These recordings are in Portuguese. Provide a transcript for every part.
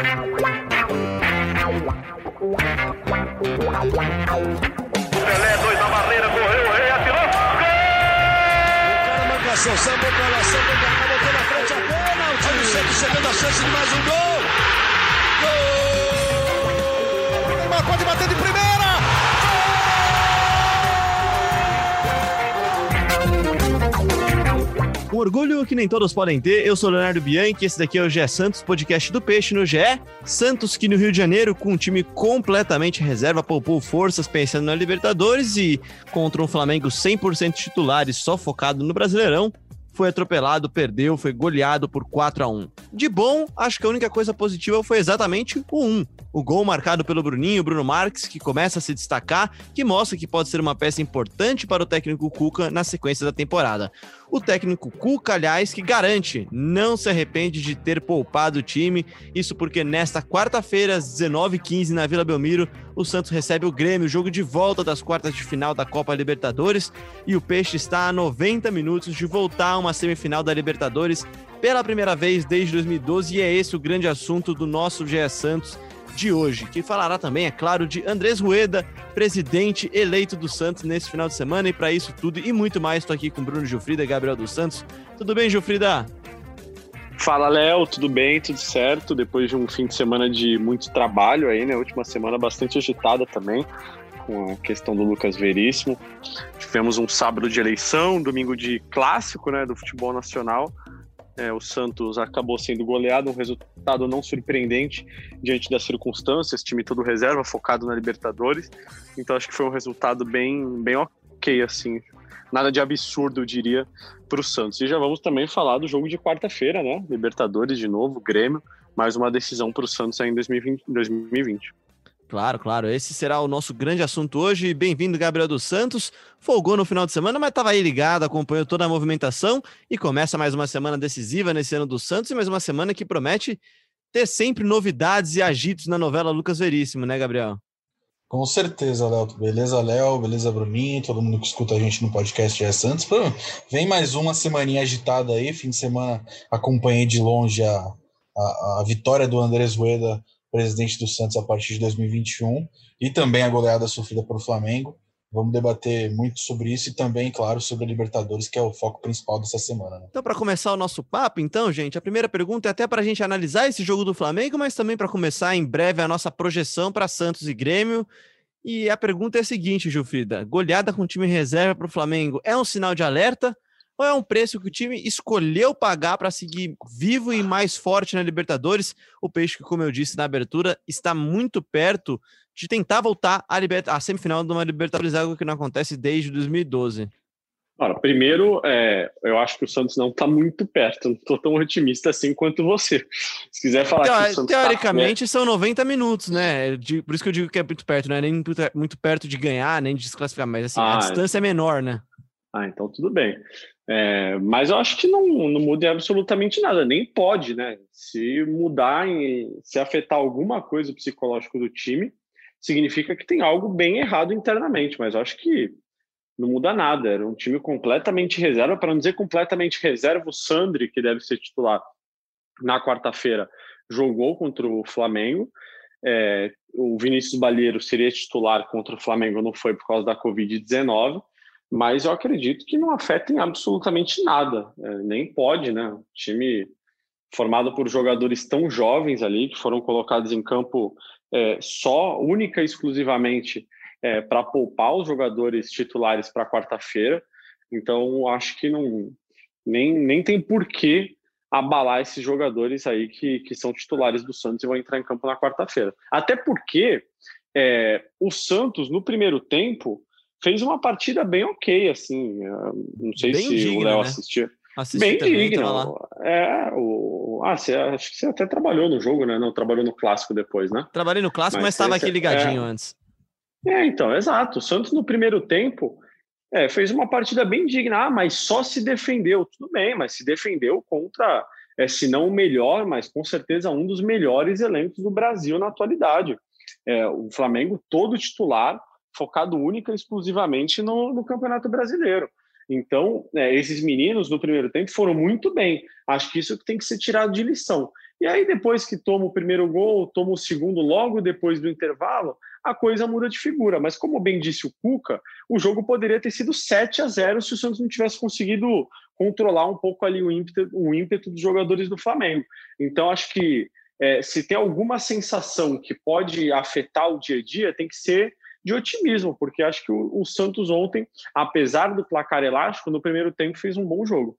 Pelé, dois na barreira, correu, o rei atirou. Gol! O cara marcação, sambou pra lá, sambou pra cá, botou na frente a pênalti. Olha o Santos chegando a chance de mais um gol. Gol! Neymar pode bater de primeira. Orgulho que nem todos podem ter. Eu sou Leonardo Bianchi, esse daqui é o GE Santos, podcast do Peixe no GE. Santos que no Rio de Janeiro, com um time completamente reserva, poupou forças pensando na Libertadores e contra um Flamengo 100% titular e só focado no Brasileirão, foi atropelado, perdeu, foi goleado por 4 a 1 De bom, acho que a única coisa positiva foi exatamente o 1. O gol marcado pelo Bruninho, Bruno Marques, que começa a se destacar, que mostra que pode ser uma peça importante para o técnico Cuca na sequência da temporada. O técnico Cuca, aliás, que garante, não se arrepende de ter poupado o time. Isso porque nesta quarta-feira, às 19h15, na Vila Belmiro, o Santos recebe o Grêmio, jogo de volta das quartas de final da Copa Libertadores. E o Peixe está a 90 minutos de voltar a uma semifinal da Libertadores pela primeira vez desde 2012. E é esse o grande assunto do nosso GE Santos de hoje, que falará também, é claro, de Andrés Rueda, presidente eleito do Santos nesse final de semana. E para isso tudo e muito mais, estou aqui com Bruno Gilfrida e Gabriel dos Santos. Tudo bem, Gilfrida? Fala, Léo, tudo bem? Tudo certo? Depois de um fim de semana de muito trabalho aí, né? Última semana bastante agitada também, com a questão do Lucas Veríssimo. Tivemos um sábado de eleição, domingo de clássico, né, do futebol nacional. É, o Santos acabou sendo goleado, um resultado não surpreendente diante das circunstâncias, time todo reserva, focado na Libertadores. Então acho que foi um resultado bem, bem ok, assim. Nada de absurdo, eu diria, para o Santos. E já vamos também falar do jogo de quarta-feira, né? Libertadores de novo, Grêmio, mais uma decisão para o Santos aí em 2020. 2020. Claro, claro. Esse será o nosso grande assunto hoje. Bem-vindo, Gabriel dos Santos. Folgou no final de semana, mas estava aí ligado, acompanhou toda a movimentação e começa mais uma semana decisiva nesse ano do Santos e mais uma semana que promete ter sempre novidades e agitos na novela Lucas Veríssimo, né, Gabriel? Com certeza, Léo. Beleza, Léo? Beleza, Bruninho? Todo mundo que escuta a gente no podcast é Santos. Vem mais uma semaninha agitada aí. Fim de semana acompanhei de longe a, a, a vitória do Andrés Rueda presidente do Santos a partir de 2021 e também a goleada sofrida pelo Flamengo. Vamos debater muito sobre isso e também, claro, sobre a Libertadores, que é o foco principal dessa semana. Né? Então, para começar o nosso papo, então, gente, a primeira pergunta é até para a gente analisar esse jogo do Flamengo, mas também para começar em breve a nossa projeção para Santos e Grêmio. E a pergunta é a seguinte, Gilfrida: goleada com time reserva para o Flamengo é um sinal de alerta ou é um preço que o time escolheu pagar para seguir vivo e mais forte na Libertadores? O Peixe, que, como eu disse na abertura, está muito perto de tentar voltar à, liberta à semifinal de uma Libertadores, algo que não acontece desde 2012. Ora, primeiro, é, eu acho que o Santos não está muito perto. Não estou tão otimista assim quanto você. Se quiser falar Teo, que o Santos tá Teoricamente, tá, são 90 minutos, né? De, por isso que eu digo que é muito perto, não é nem muito, muito perto de ganhar, nem de desclassificar, mas assim, ah, a distância é menor, né? Ah, então tudo bem. É, mas eu acho que não, não muda absolutamente nada, nem pode, né? Se mudar, em, se afetar alguma coisa psicológico do time, significa que tem algo bem errado internamente, mas eu acho que não muda nada. Era um time completamente reserva, para não dizer completamente reserva, o Sandri, que deve ser titular na quarta-feira, jogou contra o Flamengo. É, o Vinícius Balheiro seria titular contra o Flamengo, não foi por causa da Covid-19 mas eu acredito que não afeta em absolutamente nada, é, nem pode, né? O time formado por jogadores tão jovens ali, que foram colocados em campo é, só, única e exclusivamente é, para poupar os jogadores titulares para quarta-feira. Então, acho que não nem, nem tem porquê abalar esses jogadores aí que, que são titulares do Santos e vão entrar em campo na quarta-feira. Até porque é, o Santos, no primeiro tempo, fez uma partida bem ok, assim. Não sei bem se digna, o Léo né? assistiu. Assisti bem digno. É, o... Ah, você, acho que você até trabalhou no jogo, né? Não trabalhou no clássico depois, né? Trabalhei no clássico, mas estava aqui ligadinho é... antes. É, então, exato. O Santos no primeiro tempo é, fez uma partida bem digna, ah, mas só se defendeu. Tudo bem, mas se defendeu contra, é, se não o melhor, mas com certeza um dos melhores elencos do Brasil na atualidade. É, o Flamengo todo titular, focado única e exclusivamente no, no Campeonato Brasileiro. Então, é, esses meninos no primeiro tempo foram muito bem. Acho que isso tem que ser tirado de lição. E aí, depois que toma o primeiro gol, toma o segundo logo depois do intervalo, a coisa muda de figura. Mas, como bem disse o Cuca, o jogo poderia ter sido 7 a 0 se o Santos não tivesse conseguido controlar um pouco ali o ímpeto, o ímpeto dos jogadores do Flamengo. Então, acho que é, se tem alguma sensação que pode afetar o dia a dia, tem que ser de otimismo, porque acho que o, o Santos ontem, apesar do placar elástico, no primeiro tempo fez um bom jogo.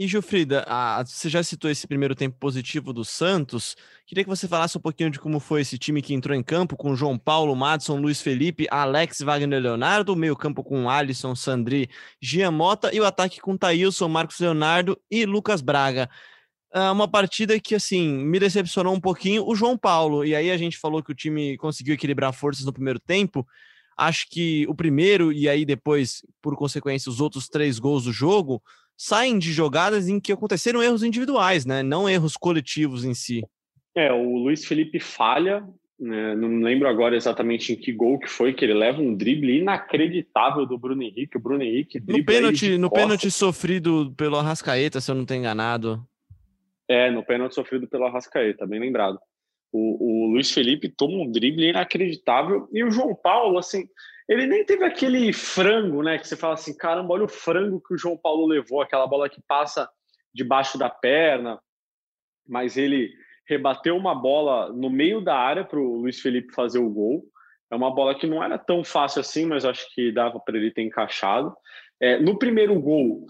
E Gilfrida, a, você já citou esse primeiro tempo positivo do Santos. Queria que você falasse um pouquinho de como foi esse time que entrou em campo com João Paulo, Madison, Luiz Felipe, Alex, Wagner Leonardo, meio campo com Alisson, Sandri, Gia Mota e o ataque com Thailson, Marcos Leonardo e Lucas Braga. Uh, uma partida que, assim, me decepcionou um pouquinho o João Paulo. E aí a gente falou que o time conseguiu equilibrar forças no primeiro tempo. Acho que o primeiro e aí depois, por consequência, os outros três gols do jogo saem de jogadas em que aconteceram erros individuais, né? Não erros coletivos em si. É, o Luiz Felipe falha, né? não lembro agora exatamente em que gol que foi, que ele leva um drible inacreditável do Bruno Henrique. O Bruno Henrique no pênalti, no pênalti sofrido pelo Arrascaeta, se eu não estou enganado. É, no pênalti sofrido pelo Arrascaeta, bem lembrado. O, o Luiz Felipe toma um drible inacreditável e o João Paulo, assim, ele nem teve aquele frango, né? Que você fala assim, caramba, olha o frango que o João Paulo levou, aquela bola que passa debaixo da perna, mas ele rebateu uma bola no meio da área para o Luiz Felipe fazer o gol. É uma bola que não era tão fácil assim, mas acho que dava para ele ter encaixado. É, no primeiro gol,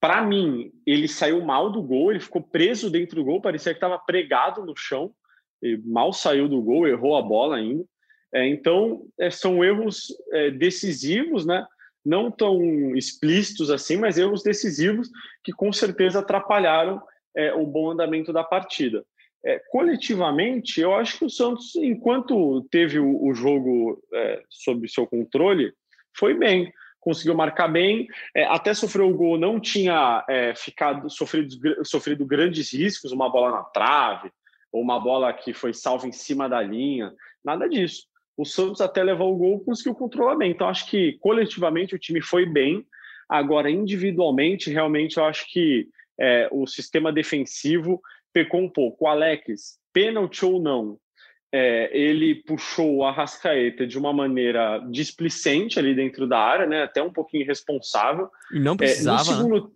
para mim, ele saiu mal do gol, ele ficou preso dentro do gol, parecia que estava pregado no chão, mal saiu do gol, errou a bola ainda. É, então, é, são erros é, decisivos, né? não tão explícitos assim, mas erros decisivos que com certeza atrapalharam é, o bom andamento da partida. É, coletivamente, eu acho que o Santos, enquanto teve o, o jogo é, sob seu controle, foi bem, conseguiu marcar bem, até sofreu o gol, não tinha ficado sofrido, sofrido grandes riscos, uma bola na trave, ou uma bola que foi salva em cima da linha, nada disso o Santos até levou o gol conseguiu controlar bem. Então, acho que coletivamente o time foi bem. Agora, individualmente, realmente, eu acho que é, o sistema defensivo pecou um pouco. O Alex, pênalti ou não, é, ele puxou o Arrascaeta de uma maneira displicente ali dentro da área, né? até um pouquinho irresponsável. E não precisava. É, no, segundo, né?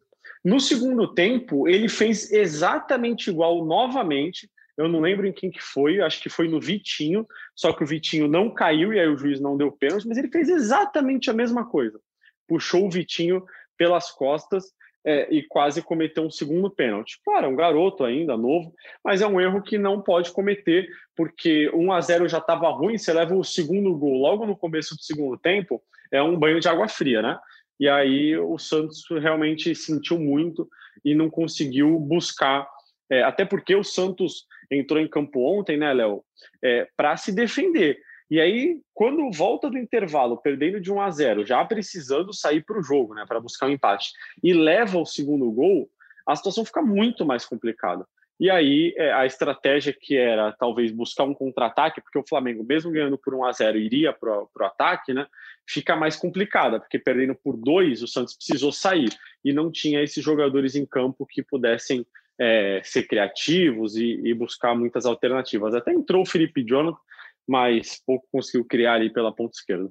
no segundo tempo, ele fez exatamente igual novamente eu não lembro em quem que foi, acho que foi no Vitinho, só que o Vitinho não caiu e aí o juiz não deu pênalti, mas ele fez exatamente a mesma coisa. Puxou o Vitinho pelas costas é, e quase cometeu um segundo pênalti. Claro, é um garoto ainda, novo, mas é um erro que não pode cometer, porque 1 a 0 já estava ruim, você leva o segundo gol logo no começo do segundo tempo, é um banho de água fria, né? E aí o Santos realmente sentiu muito e não conseguiu buscar, é, até porque o Santos entrou em campo ontem, né, Léo, é, para se defender. E aí, quando volta do intervalo, perdendo de 1 a 0, já precisando sair para o jogo, né, para buscar um empate, e leva o segundo gol, a situação fica muito mais complicada. E aí, é, a estratégia que era talvez buscar um contra-ataque, porque o Flamengo, mesmo ganhando por 1 a 0 iria para o ataque, né, fica mais complicada, porque perdendo por dois, o Santos precisou sair e não tinha esses jogadores em campo que pudessem é, ser criativos e, e, buscar muitas alternativas. Até entrou o Felipe Jonathan, mas pouco conseguiu criar ali pela ponta esquerda.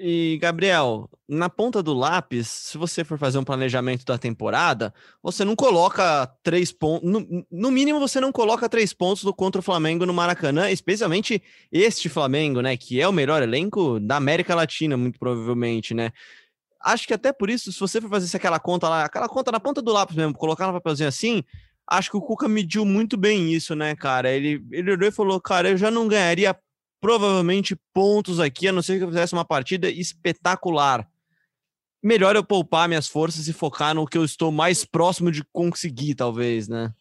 E, Gabriel, na ponta do lápis, se você for fazer um planejamento da temporada, você não coloca três pontos. No, no, mínimo, você não coloca três pontos do contra o Flamengo no Maracanã, especialmente este Flamengo, né? Que é o melhor elenco da América Latina, muito provavelmente, né? acho que até por isso, se você for fazer aquela conta lá, aquela conta na ponta do lápis mesmo, colocar no papelzinho assim, acho que o Cuca mediu muito bem isso, né, cara? Ele, ele olhou e falou, cara, eu já não ganharia provavelmente pontos aqui, a não ser que eu fizesse uma partida espetacular. Melhor eu poupar minhas forças e focar no que eu estou mais próximo de conseguir, talvez, né?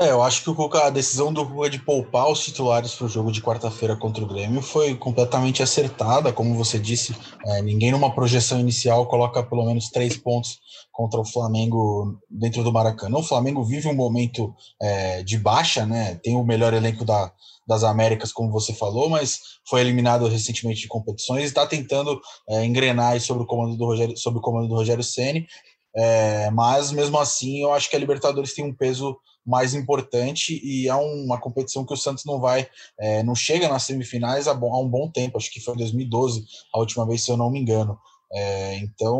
É, eu acho que Cuca, a decisão do Cuca de poupar os titulares para o jogo de quarta-feira contra o Grêmio foi completamente acertada. Como você disse, é, ninguém numa projeção inicial coloca pelo menos três pontos contra o Flamengo dentro do Maracanã. O Flamengo vive um momento é, de baixa, né? Tem o melhor elenco da, das Américas, como você falou, mas foi eliminado recentemente de competições e está tentando é, engrenar sobre o comando do Rogério, sobre o comando do Rogério Ceni. É, mas mesmo assim, eu acho que a Libertadores tem um peso mais importante e é uma competição que o Santos não vai, é, não chega nas semifinais há, bom, há, um bom tempo, acho que foi 2012 a última vez, se eu não me engano. É, então,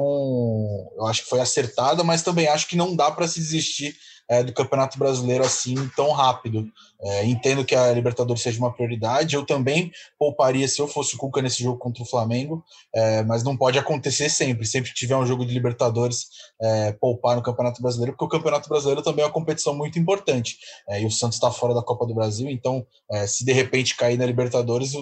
eu acho que foi acertada, mas também acho que não dá para se desistir é, do Campeonato Brasileiro assim tão rápido. É, entendo que a Libertadores seja uma prioridade. Eu também pouparia se eu fosse o Cuca nesse jogo contra o Flamengo, é, mas não pode acontecer sempre. Sempre que tiver um jogo de Libertadores, é, poupar no Campeonato Brasileiro, porque o Campeonato Brasileiro também é uma competição muito importante. É, e o Santos está fora da Copa do Brasil, então é, se de repente cair na Libertadores,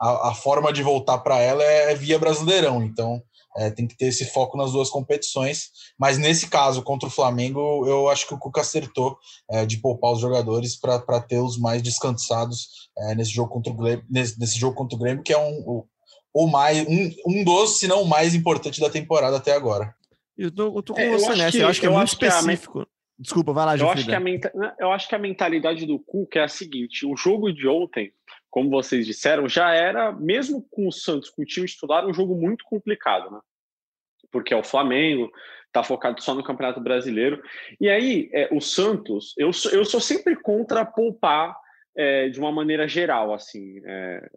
a, a forma de voltar para ela é via Brasileirão. Então é, tem que ter esse foco nas duas competições, mas nesse caso, contra o Flamengo, eu acho que o Cuca acertou é, de poupar os jogadores para ter os mais descansados é, nesse, jogo contra o Grêmio, nesse, nesse, jogo contra o Grêmio, que é um, o, o mais, um, um dos, se não o mais importante da temporada até agora. Eu tô, eu tô com é, você nessa, eu acho que é muito específico. Me... Desculpa, vai lá, eu acho, que a menta... eu acho que a mentalidade do Cuca é a seguinte: o jogo de ontem como vocês disseram, já era, mesmo com o Santos, com o time titular, um jogo muito complicado, né? Porque é o Flamengo, tá focado só no Campeonato Brasileiro. E aí, é, o Santos, eu sou, eu sou sempre contra poupar é, de uma maneira geral, assim. É,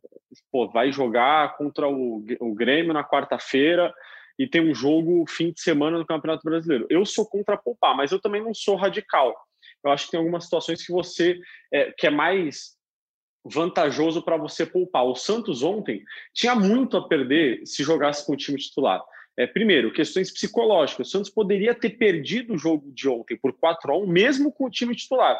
pô, vai jogar contra o, o Grêmio na quarta-feira e tem um jogo fim de semana no Campeonato Brasileiro. Eu sou contra poupar, mas eu também não sou radical. Eu acho que tem algumas situações que você é, que é mais vantajoso para você poupar. O Santos ontem tinha muito a perder se jogasse com o time titular. É, primeiro, questões psicológicas. O Santos poderia ter perdido o jogo de ontem por 4 a 1 mesmo com o time titular.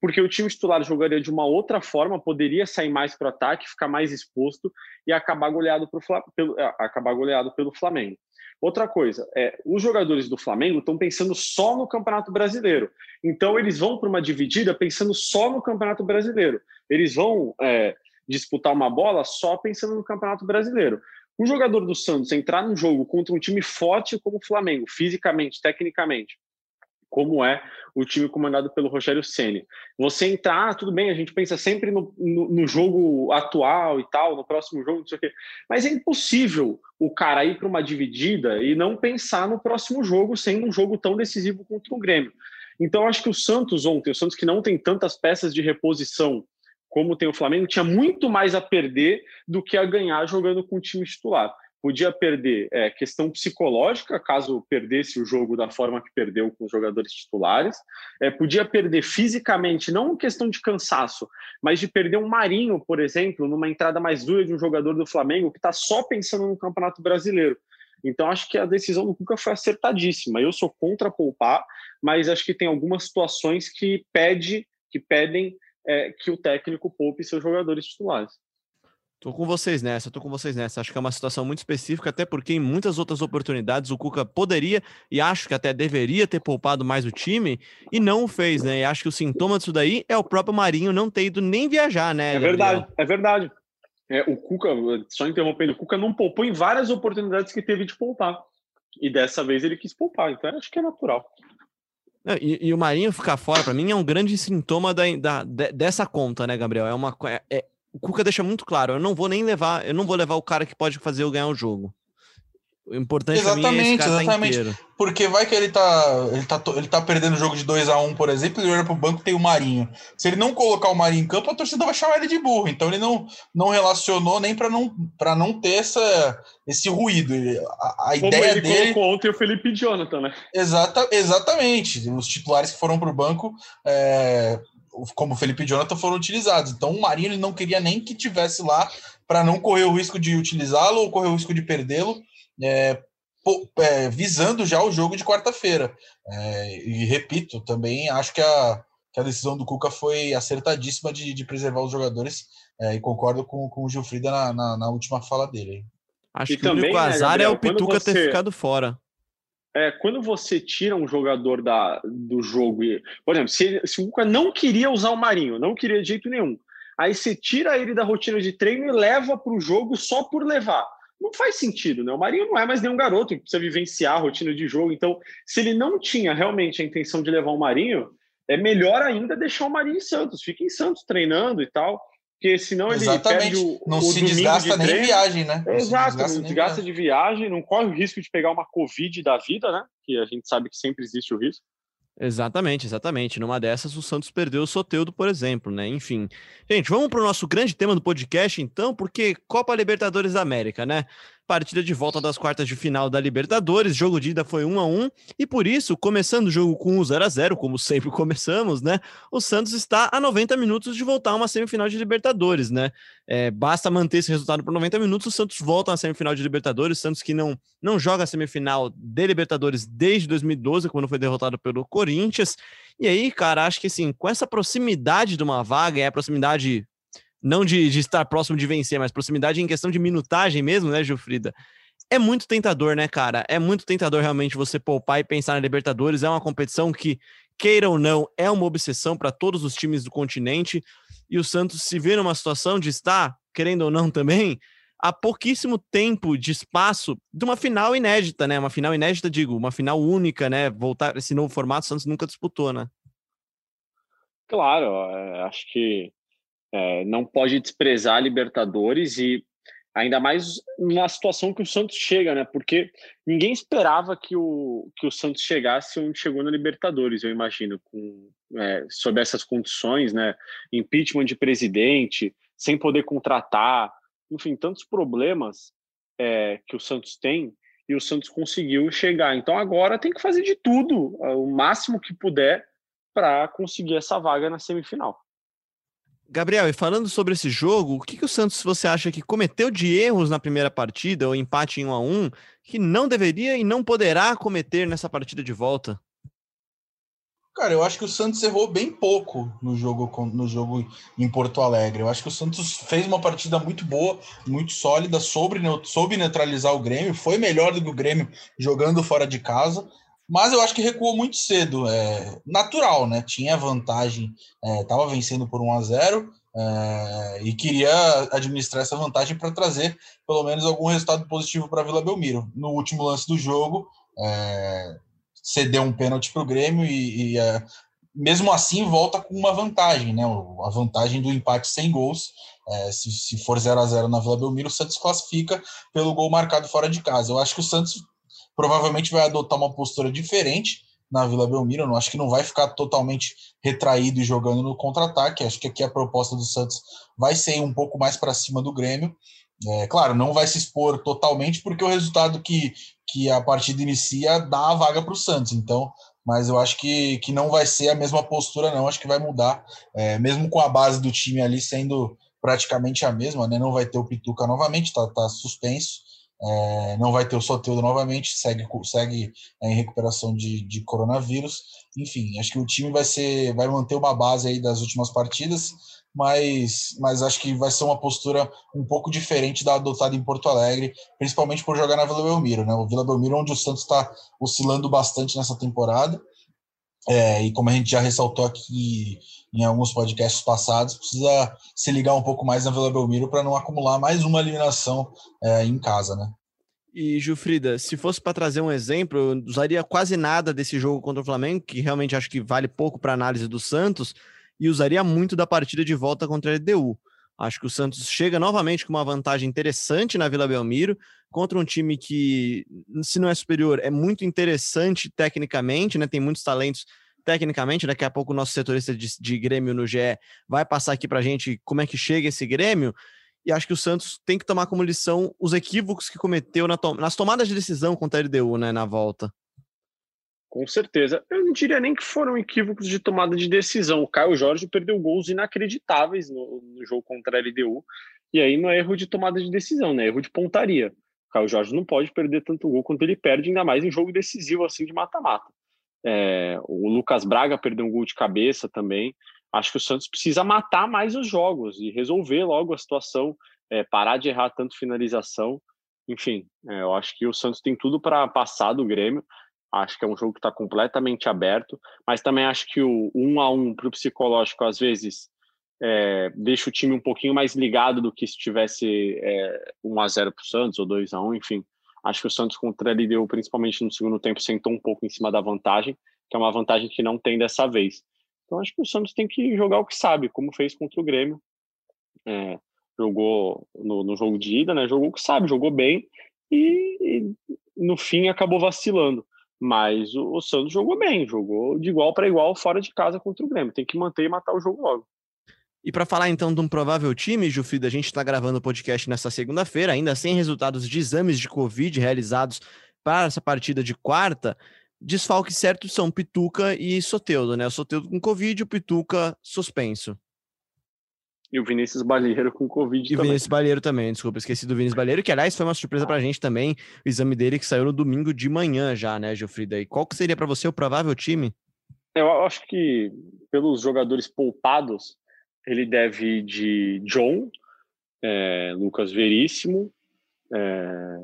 Porque o time titular jogaria de uma outra forma, poderia sair mais para o ataque, ficar mais exposto e acabar goleado, pro, pelo, é, acabar goleado pelo Flamengo. Outra coisa, é, os jogadores do Flamengo estão pensando só no Campeonato Brasileiro. Então, eles vão para uma dividida pensando só no Campeonato Brasileiro. Eles vão é, disputar uma bola só pensando no Campeonato Brasileiro. O jogador do Santos entrar num jogo contra um time forte como o Flamengo, fisicamente, tecnicamente, como é o time comandado pelo Rogério Ceni. Você entrar, ah, tudo bem, a gente pensa sempre no, no, no, jogo atual e tal, no próximo jogo, não sei o quê, mas é impossível o cara ir para uma dividida e não pensar no próximo jogo, sendo um jogo tão decisivo contra o Grêmio. Então, acho que o Santos ontem, o Santos que não tem tantas peças de reposição como tem o Flamengo, tinha muito mais a perder do que a ganhar jogando com o time titular podia perder é, questão psicológica, caso perdesse o jogo da forma que perdeu com os jogadores titulares, é, podia perder fisicamente, não questão de cansaço, mas de perder um Marinho, por exemplo, numa entrada mais dura de um jogador do Flamengo que está só pensando no Campeonato Brasileiro. Então, acho que a decisão do Cuca foi acertadíssima. Eu sou contra poupar, mas acho que tem algumas situações que pede, que pedem é, que o técnico poupe seus jogadores titulares. Tô com vocês nessa, tô com vocês nessa. Acho que é uma situação muito específica, até porque em muitas outras oportunidades o Cuca poderia e acho que até deveria ter poupado mais o time e não o fez, né? E acho que o sintoma disso daí é o próprio Marinho não ter ido nem viajar, né? É verdade, é verdade. É, o Cuca, só interrompendo, o Cuca não poupou em várias oportunidades que teve de poupar. E dessa vez ele quis poupar, então acho que é natural. E, e, o Marinho ficar fora, para mim, é um grande sintoma da, da, dessa conta, né, Gabriel? É uma. É, é o Cuca deixa muito claro, eu não vou nem levar, eu não vou levar o cara que pode fazer eu ganhar o jogo. O importante exatamente, é exatamente. Tá Porque vai que ele tá, ele tá, ele tá perdendo o jogo de 2 a 1 um, por exemplo, ele olha pro banco tem o Marinho. Se ele não colocar o Marinho em campo, a torcida vai chamar ele de burro. Então ele não, não relacionou nem para não, pra não ter essa, esse ruído. A, a ideia ele dele. colocou ontem o Felipe Jonathan, né? Exata, exatamente. Os titulares que foram pro banco. É, como Felipe e Jonathan foram utilizados. Então o Marinho ele não queria nem que tivesse lá para não correr o risco de utilizá-lo ou correr o risco de perdê-lo, é, é, visando já o jogo de quarta-feira. É, e repito, também acho que a, que a decisão do Cuca foi acertadíssima de, de preservar os jogadores é, e concordo com, com o Gilfrida na, na, na última fala dele. Acho e que também, o único né, azar né, Gabriel, é o Pituca você... ter ficado fora é, quando você tira um jogador da, do jogo, e, por exemplo, se, se o Cuca não queria usar o Marinho, não queria de jeito nenhum, aí você tira ele da rotina de treino e leva para o jogo só por levar. Não faz sentido, né? O Marinho não é mais nenhum garoto que precisa vivenciar a rotina de jogo. Então, se ele não tinha realmente a intenção de levar o Marinho, é melhor ainda deixar o Marinho em Santos. Fica em Santos treinando e tal porque senão ele Exatamente. perde o, não o se desgasta de nem viagem, né? Não Exato, não desgasta, desgasta de viagem, não corre o risco de pegar uma Covid da vida, né? Que a gente sabe que sempre existe o risco. Exatamente, exatamente. Numa dessas, o Santos perdeu o Soteudo, por exemplo, né? Enfim. Gente, vamos para o nosso grande tema do podcast, então, porque Copa Libertadores da América, né? Partida de volta das quartas de final da Libertadores, jogo de ida foi 1 a 1 e por isso, começando o jogo com 1 0 a 0 como sempre começamos, né? O Santos está a 90 minutos de voltar a uma semifinal de Libertadores, né? É, basta manter esse resultado por 90 minutos, o Santos volta à semifinal de Libertadores, Santos que não, não joga a semifinal de Libertadores desde 2012, quando foi derrotado pelo Corinthians. E aí, cara, acho que assim, com essa proximidade de uma vaga, é a proximidade não de, de, estar próximo de vencer, mas proximidade em questão de minutagem mesmo, né, Gilfrida? É muito tentador, né, cara? É muito tentador realmente você poupar e pensar na Libertadores. É uma competição que, queira ou não, é uma obsessão para todos os times do continente. E o Santos se vê numa situação de estar, querendo ou não também, há pouquíssimo tempo de espaço de uma final inédita, né? Uma final inédita, digo, uma final única, né? Voltar esse novo formato, o Santos nunca disputou, né? Claro, é, acho que é, não pode desprezar a Libertadores e ainda mais na situação que o Santos chega, né? Porque ninguém esperava que o, que o Santos chegasse onde chegou na Libertadores, eu imagino, com, é, sob essas condições, né? Impeachment de presidente, sem poder contratar, enfim, tantos problemas é, que o Santos tem e o Santos conseguiu chegar. Então agora tem que fazer de tudo, o máximo que puder, para conseguir essa vaga na semifinal. Gabriel, e falando sobre esse jogo, o que, que o Santos você acha que cometeu de erros na primeira partida, ou empate em 1 a 1 que não deveria e não poderá cometer nessa partida de volta? Cara, eu acho que o Santos errou bem pouco no jogo, no jogo em Porto Alegre. Eu acho que o Santos fez uma partida muito boa, muito sólida, sobre, soube neutralizar o Grêmio, foi melhor do que o Grêmio jogando fora de casa mas eu acho que recuou muito cedo. É natural, né? Tinha vantagem, estava é, vencendo por 1 a 0 é, e queria administrar essa vantagem para trazer pelo menos algum resultado positivo para Vila Belmiro. No último lance do jogo, é, cedeu um pênalti para o Grêmio e, e é, mesmo assim volta com uma vantagem, né? A vantagem do empate sem gols. É, se, se for 0 a 0 na Vila Belmiro, o Santos classifica pelo gol marcado fora de casa. Eu acho que o Santos provavelmente vai adotar uma postura diferente na Vila Belmiro. Eu não acho que não vai ficar totalmente retraído e jogando no contra-ataque. Acho que aqui a proposta do Santos vai ser um pouco mais para cima do Grêmio. É, claro, não vai se expor totalmente, porque o resultado que, que a partida inicia dá a vaga para o Santos. Então, mas eu acho que, que não vai ser a mesma postura, não. Acho que vai mudar, é, mesmo com a base do time ali sendo praticamente a mesma, né? Não vai ter o Pituca novamente, tá, tá suspenso. É, não vai ter o Soteldo novamente, segue, segue em recuperação de, de coronavírus. Enfim, acho que o time vai ser, vai manter uma base aí das últimas partidas, mas, mas acho que vai ser uma postura um pouco diferente da adotada em Porto Alegre, principalmente por jogar na Vila Belmiro, né? O Vila Belmiro, onde o Santos está oscilando bastante nessa temporada. É, e como a gente já ressaltou aqui em alguns podcasts passados, precisa se ligar um pouco mais na Vila Belmiro para não acumular mais uma eliminação é, em casa, né? E, Gilfrida, se fosse para trazer um exemplo, eu usaria quase nada desse jogo contra o Flamengo, que realmente acho que vale pouco para análise do Santos, e usaria muito da partida de volta contra a LDU. Acho que o Santos chega novamente com uma vantagem interessante na Vila Belmiro, contra um time que, se não é superior, é muito interessante tecnicamente, né? Tem muitos talentos tecnicamente. Daqui a pouco o nosso setorista de, de Grêmio no GE vai passar aqui para a gente como é que chega esse Grêmio. E acho que o Santos tem que tomar como lição os equívocos que cometeu na to nas tomadas de decisão contra a LDU, né, na volta. Com certeza. Eu não diria nem que foram equívocos de tomada de decisão. O Caio Jorge perdeu gols inacreditáveis no, no jogo contra a LDU. E aí não é erro de tomada de decisão, né? É erro de pontaria. O Caio Jorge não pode perder tanto gol quanto ele perde, ainda mais em jogo decisivo assim de mata-mata. É, o Lucas Braga perdeu um gol de cabeça também. Acho que o Santos precisa matar mais os jogos e resolver logo a situação, é, parar de errar tanto finalização. Enfim, é, eu acho que o Santos tem tudo para passar do Grêmio. Acho que é um jogo que está completamente aberto, mas também acho que o 1 a 1 para o psicológico às vezes é, deixa o time um pouquinho mais ligado do que se tivesse é, 1 a 0 para o Santos ou 2 a 1 enfim. Acho que o Santos contra ele deu, principalmente no segundo tempo, sentou um pouco em cima da vantagem, que é uma vantagem que não tem dessa vez. Então acho que o Santos tem que jogar o que sabe, como fez contra o Grêmio. É, jogou no, no, jogo de ida, né? Jogou o que sabe, jogou bem e, e no fim acabou vacilando. Mas o, o Santos jogou bem, jogou de igual para igual fora de casa contra o Grêmio. Tem que manter e matar o jogo logo. E para falar então de um provável time, Jufrida, a gente está gravando o podcast nessa segunda-feira, ainda sem resultados de exames de Covid realizados para essa partida de quarta. Desfalques certos são Pituca e Soteudo, né? O Soteudo com Covid, o Pituca suspenso. E o Vinícius Balheiro com Covid e também. E o Vinícius Balheiro também, desculpa, esqueci do Vinícius Balheiro, que aliás foi uma surpresa pra gente também, o exame dele que saiu no domingo de manhã já, né, Gilfrida? E qual que seria para você o provável time? Eu acho que pelos jogadores poupados, ele deve ir de John, é, Lucas Veríssimo, é,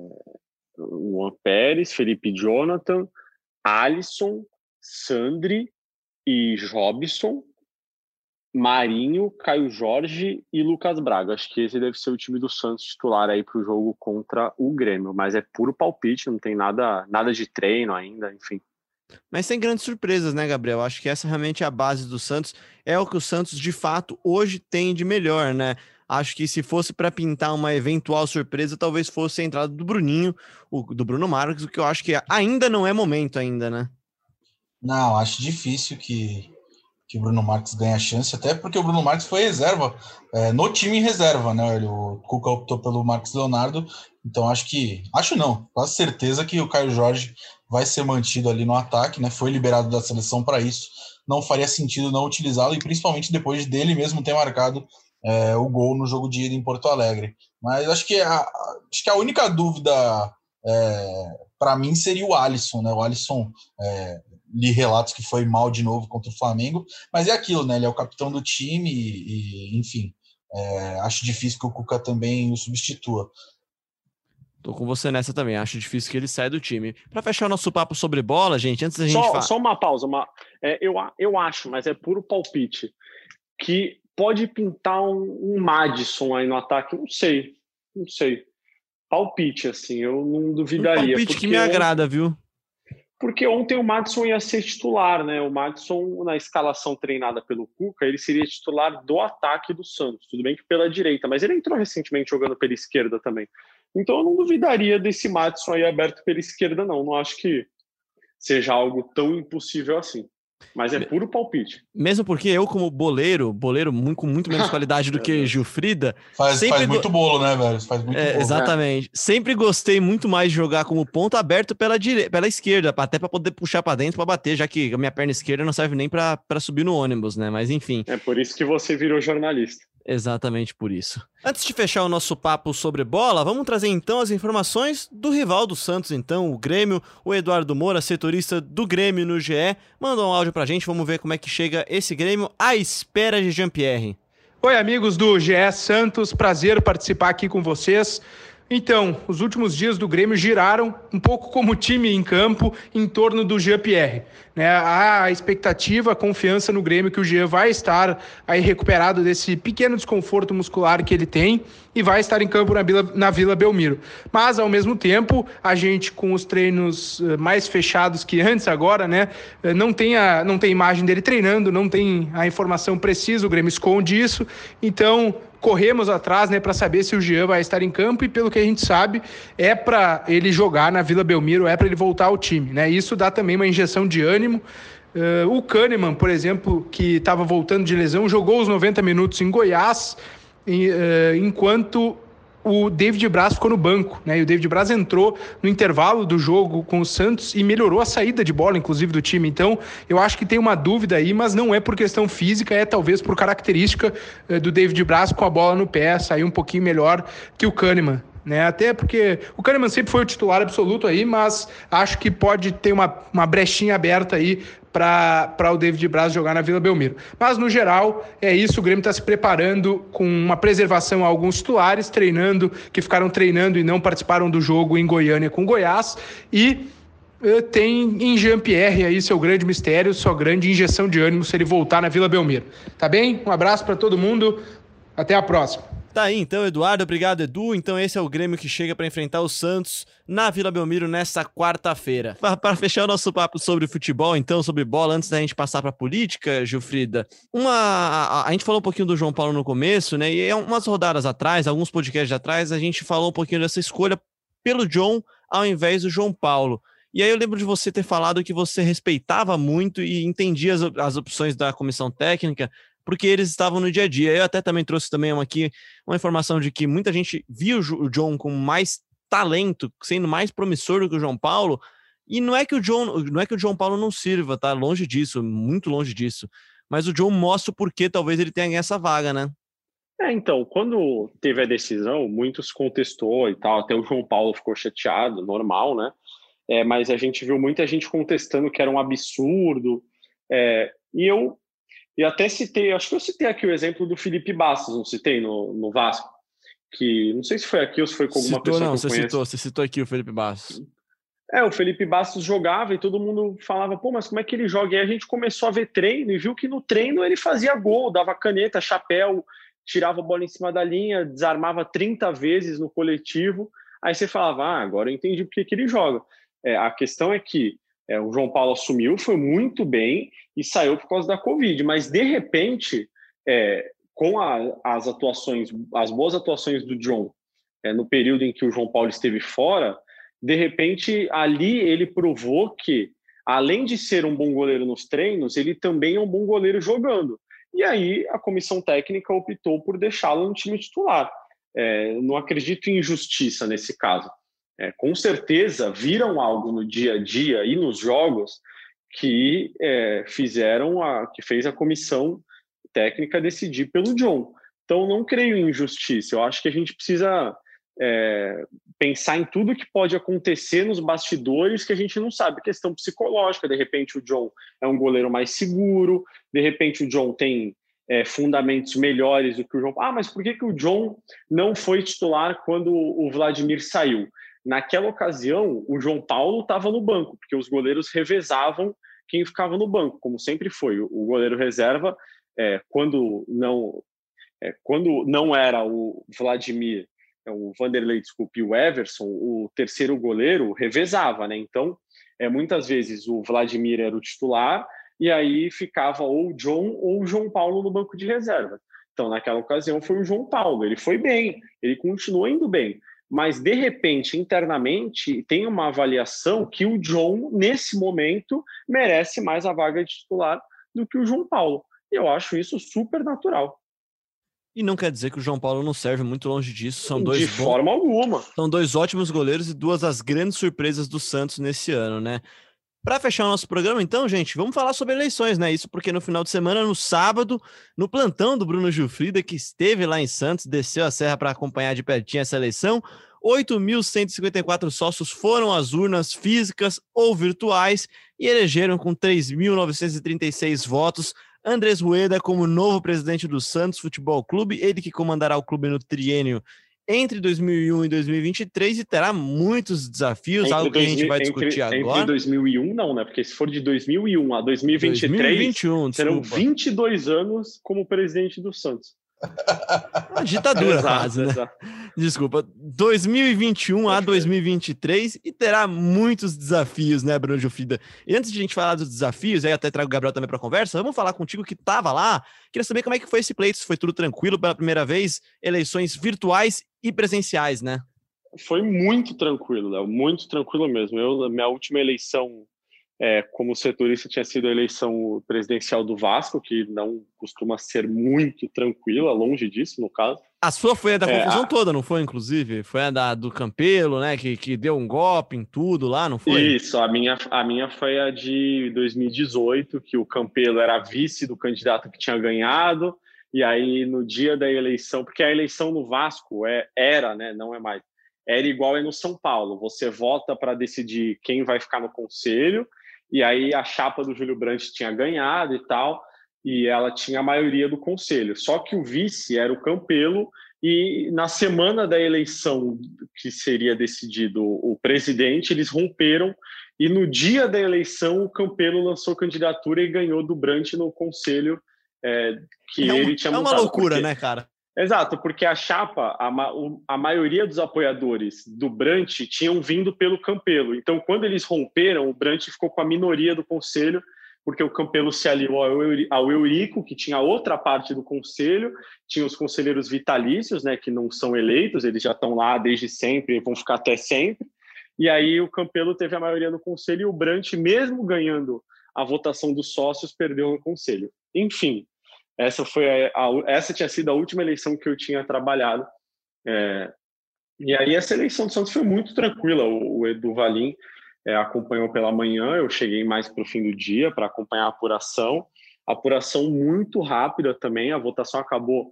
Juan Pérez, Felipe Jonathan, Alisson, Sandri e Jobson, Marinho, Caio Jorge e Lucas Braga. Acho que esse deve ser o time do Santos titular aí para o jogo contra o Grêmio, mas é puro palpite, não tem nada, nada de treino ainda, enfim. Mas tem grandes surpresas, né, Gabriel? Acho que essa realmente é a base do Santos. É o que o Santos, de fato, hoje tem de melhor, né? Acho que se fosse para pintar uma eventual surpresa, talvez fosse a entrada do Bruninho, o, do Bruno Marques, o que eu acho que ainda não é momento ainda, né? Não, acho difícil que, que o Bruno Marques ganhe a chance, até porque o Bruno Marques foi reserva, é, no time reserva, né? O Cuca optou pelo Marcos Leonardo, então acho que, acho não, quase certeza que o Caio Jorge vai ser mantido ali no ataque, né? Foi liberado da seleção para isso. Não faria sentido não utilizá-lo, e principalmente depois dele mesmo ter marcado é, o gol no jogo de ida em Porto Alegre. Mas acho que a, acho que a única dúvida é, para mim seria o Alisson, né? O Alisson é, li relatos que foi mal de novo contra o Flamengo, mas é aquilo, né? Ele é o capitão do time e, e enfim, é, acho difícil que o Cuca também o substitua. Tô com você nessa também. Acho difícil que ele saia do time. Para fechar o nosso papo sobre bola, gente, antes da gente só, só uma pausa, uma, é, eu, eu acho, mas é puro palpite, que pode pintar um, um Madison aí no ataque, não sei, não sei. Palpite, assim, eu não duvidaria. Um palpite que me agrada, viu? Porque ontem o Madison ia ser titular, né? O Madison, na escalação treinada pelo Cuca, ele seria titular do ataque do Santos. Tudo bem que pela direita, mas ele entrou recentemente jogando pela esquerda também. Então eu não duvidaria desse Madison aí aberto pela esquerda, não. Não acho que seja algo tão impossível assim. Mas é puro palpite. Mesmo porque eu, como boleiro, boleiro com muito menos qualidade do que Gilfrida. Faz, faz muito bolo, né, velho? Faz muito é, bolo. Exatamente. Sempre gostei muito mais de jogar como ponto aberto pela, dire... pela esquerda, até para poder puxar para dentro para bater, já que a minha perna esquerda não serve nem para subir no ônibus, né? Mas enfim. É por isso que você virou jornalista. Exatamente por isso. Antes de fechar o nosso papo sobre bola, vamos trazer então as informações do rival do Santos, então, o Grêmio. O Eduardo Moura, setorista do Grêmio no GE, mandou um áudio pra gente. Vamos ver como é que chega esse Grêmio à espera de Jean-Pierre. Oi, amigos do GE Santos, prazer participar aqui com vocês. Então, os últimos dias do Grêmio giraram um pouco como time em campo em torno do Jean-Pierre. Né? A expectativa, a confiança no Grêmio que o Jean vai estar aí recuperado desse pequeno desconforto muscular que ele tem e vai estar em campo na Vila, na Vila Belmiro. Mas, ao mesmo tempo, a gente com os treinos eh, mais fechados que antes agora, né? Eh, não tem, a, não tem imagem dele treinando, não tem a informação precisa, o Grêmio esconde isso. Então, corremos atrás, né, para saber se o Jean vai estar em campo e pelo que a gente sabe, é para ele jogar na Vila Belmiro, é para ele voltar ao time, né? Isso dá também uma injeção de ânimo. Uh, o Kahneman, por exemplo, que estava voltando de lesão, jogou os 90 minutos em Goiás, e, uh, enquanto o David Braz ficou no banco, né? E o David Braz entrou no intervalo do jogo com o Santos e melhorou a saída de bola, inclusive, do time. Então, eu acho que tem uma dúvida aí, mas não é por questão física, é talvez por característica eh, do David Braz com a bola no pé, sair um pouquinho melhor que o Kahneman né? Até porque o Kahneman sempre foi o titular absoluto aí, mas acho que pode ter uma, uma brechinha aberta aí para o David Braz jogar na Vila Belmiro. Mas, no geral, é isso. O Grêmio está se preparando com uma preservação a alguns titulares, treinando, que ficaram treinando e não participaram do jogo em Goiânia com Goiás. E uh, tem em Jean-Pierre aí seu grande mistério, sua grande injeção de ânimo se ele voltar na Vila Belmiro. Tá bem? Um abraço para todo mundo. Até a próxima. Tá aí então, Eduardo. Obrigado, Edu. Então, esse é o Grêmio que chega para enfrentar o Santos na Vila Belmiro nesta quarta-feira. Para fechar o nosso papo sobre futebol, então, sobre bola, antes da gente passar para política, Gilfrida, uma, a, gente falou um pouquinho do João Paulo no começo, né? E é umas rodadas atrás, alguns podcasts atrás, a gente falou um pouquinho dessa escolha pelo John ao invés do João Paulo. E aí eu lembro de você ter falado que você respeitava muito e entendia as opções da comissão técnica, porque eles estavam no dia a dia. Eu até também trouxe também aqui uma informação de que muita gente viu o John com mais talento, sendo mais promissor do que o João Paulo. E não é que o John, não é que o João Paulo não sirva, tá? Longe disso, muito longe disso. Mas o John mostra o porquê talvez ele tenha essa vaga, né? É, então, quando teve a decisão, muitos contestou e tal, até o João Paulo ficou chateado, normal, né? É, mas a gente viu muita gente contestando que era um absurdo. É, e eu e até citei, acho que eu citei aqui o exemplo do Felipe Bastos, não citei no, no Vasco, que não sei se foi aqui ou se foi com alguma citou, pessoa. Não, você conheço. citou, você citou aqui o Felipe Bastos. É, o Felipe Bastos jogava e todo mundo falava, pô, mas como é que ele joga? E aí a gente começou a ver treino e viu que no treino ele fazia gol, dava caneta, chapéu, tirava a bola em cima da linha, desarmava 30 vezes no coletivo. Aí você falava, ah, agora eu entendi por que, que ele joga. É, a questão é que é, o João Paulo assumiu, foi muito bem e saiu por causa da Covid, mas de repente, é, com a, as atuações, as boas atuações do John é, no período em que o João Paulo esteve fora, de repente ali ele provou que, além de ser um bom goleiro nos treinos, ele também é um bom goleiro jogando. E aí a comissão técnica optou por deixá-lo no time titular. É, não acredito em injustiça nesse caso. É, com certeza viram algo no dia a dia e nos jogos que é, fizeram a que fez a comissão técnica decidir pelo John. Então não creio em injustiça. Eu acho que a gente precisa é, pensar em tudo que pode acontecer nos bastidores que a gente não sabe. Questão psicológica, de repente o John é um goleiro mais seguro, de repente o John tem é, fundamentos melhores do que o João. Ah, mas por que, que o John não foi titular quando o Vladimir saiu? Naquela ocasião, o João Paulo estava no banco, porque os goleiros revezavam quem ficava no banco, como sempre foi. O goleiro reserva, é, quando não é, quando não era o Vladimir é, o Vanderlei, desculpe, o Everson, o terceiro goleiro revezava, né? Então, é, muitas vezes o Vladimir era o titular e aí ficava ou o John ou o João Paulo no banco de reserva. Então, naquela ocasião foi o João Paulo. Ele foi bem, ele continua indo bem. Mas, de repente, internamente, tem uma avaliação que o John, nesse momento, merece mais a vaga de titular do que o João Paulo. E eu acho isso super natural. E não quer dizer que o João Paulo não serve muito longe disso. São dois de bons, forma alguma. São dois ótimos goleiros e duas das grandes surpresas do Santos nesse ano, né? Para fechar o nosso programa, então, gente, vamos falar sobre eleições, né? Isso porque no final de semana, no sábado, no plantão do Bruno Gilfrida, que esteve lá em Santos, desceu a serra para acompanhar de pertinho essa eleição, 8.154 sócios foram às urnas físicas ou virtuais e elegeram com 3.936 votos Andrés Rueda como novo presidente do Santos Futebol Clube, ele que comandará o clube no triênio entre 2001 e 2023 e terá muitos desafios, entre algo que a gente vai discutir entre, agora. Entre 2001 não, né? Porque se for de 2001 a 2023, 2021, serão 22 anos como presidente do Santos. Uma ditadura exato, quase, né? Exato. Desculpa. 2021 a 2023 e terá muitos desafios, né, Bruno Jufrida? E antes de a gente falar dos desafios, aí até trago o Gabriel também para conversa, vamos falar contigo que estava lá. Queria saber como é que foi esse pleito, se foi tudo tranquilo pela primeira vez, eleições virtuais e presenciais, né? Foi muito tranquilo, Léo, muito tranquilo mesmo. Eu, minha última eleição é, como setorista tinha sido a eleição presidencial do Vasco, que não costuma ser muito tranquila, longe disso, no caso. A sua foi a da confusão é, a... toda, não foi, inclusive? Foi a da, do Campelo, né? Que, que deu um golpe em tudo lá, não foi? Isso, a minha, a minha foi a de 2018, que o Campelo era vice do candidato que tinha ganhado, e aí no dia da eleição, porque a eleição no Vasco é, era, né? Não é mais. Era igual é no São Paulo. Você vota para decidir quem vai ficar no conselho, e aí a chapa do Júlio Brandt tinha ganhado e tal, e ela tinha a maioria do conselho. Só que o vice era o Campelo, e na semana da eleição que seria decidido o presidente, eles romperam, e no dia da eleição o Campelo lançou candidatura e ganhou do Brandt no conselho é, que é ele tinha É uma loucura, porque... né, cara? Exato, porque a chapa, a, a maioria dos apoiadores do Brant tinham vindo pelo Campelo. Então, quando eles romperam, o Brant ficou com a minoria do conselho, porque o Campelo se aliou ao Eurico, que tinha outra parte do conselho, tinha os conselheiros vitalícios, né, que não são eleitos, eles já estão lá desde sempre, vão ficar até sempre. E aí o Campelo teve a maioria no conselho e o Brant, mesmo ganhando a votação dos sócios, perdeu no conselho. Enfim, essa foi a, a, essa tinha sido a última eleição que eu tinha trabalhado. É, e aí essa eleição do Santos foi muito tranquila. O, o Edu Valim é, acompanhou pela manhã, eu cheguei mais para o fim do dia para acompanhar a apuração. Apuração muito rápida também, a votação acabou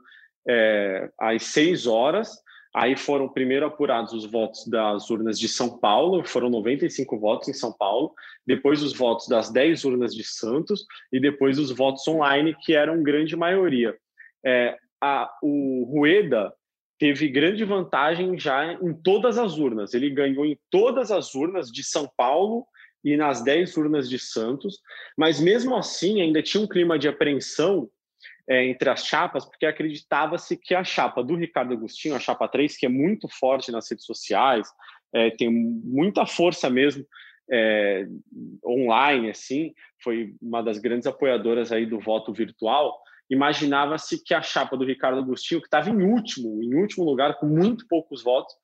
é, às seis horas. Aí foram primeiro apurados os votos das urnas de São Paulo, foram 95 votos em São Paulo, depois os votos das 10 urnas de Santos e depois os votos online, que eram grande maioria. É, a, o Rueda teve grande vantagem já em todas as urnas. Ele ganhou em todas as urnas de São Paulo e nas 10 urnas de Santos, mas mesmo assim ainda tinha um clima de apreensão é, entre as chapas, porque acreditava-se que a chapa do Ricardo Agostinho, a chapa 3, que é muito forte nas redes sociais, é, tem muita força mesmo é, online, assim, foi uma das grandes apoiadoras aí do voto virtual. Imaginava-se que a chapa do Ricardo Agostinho, que estava em último, em último lugar, com muito poucos votos,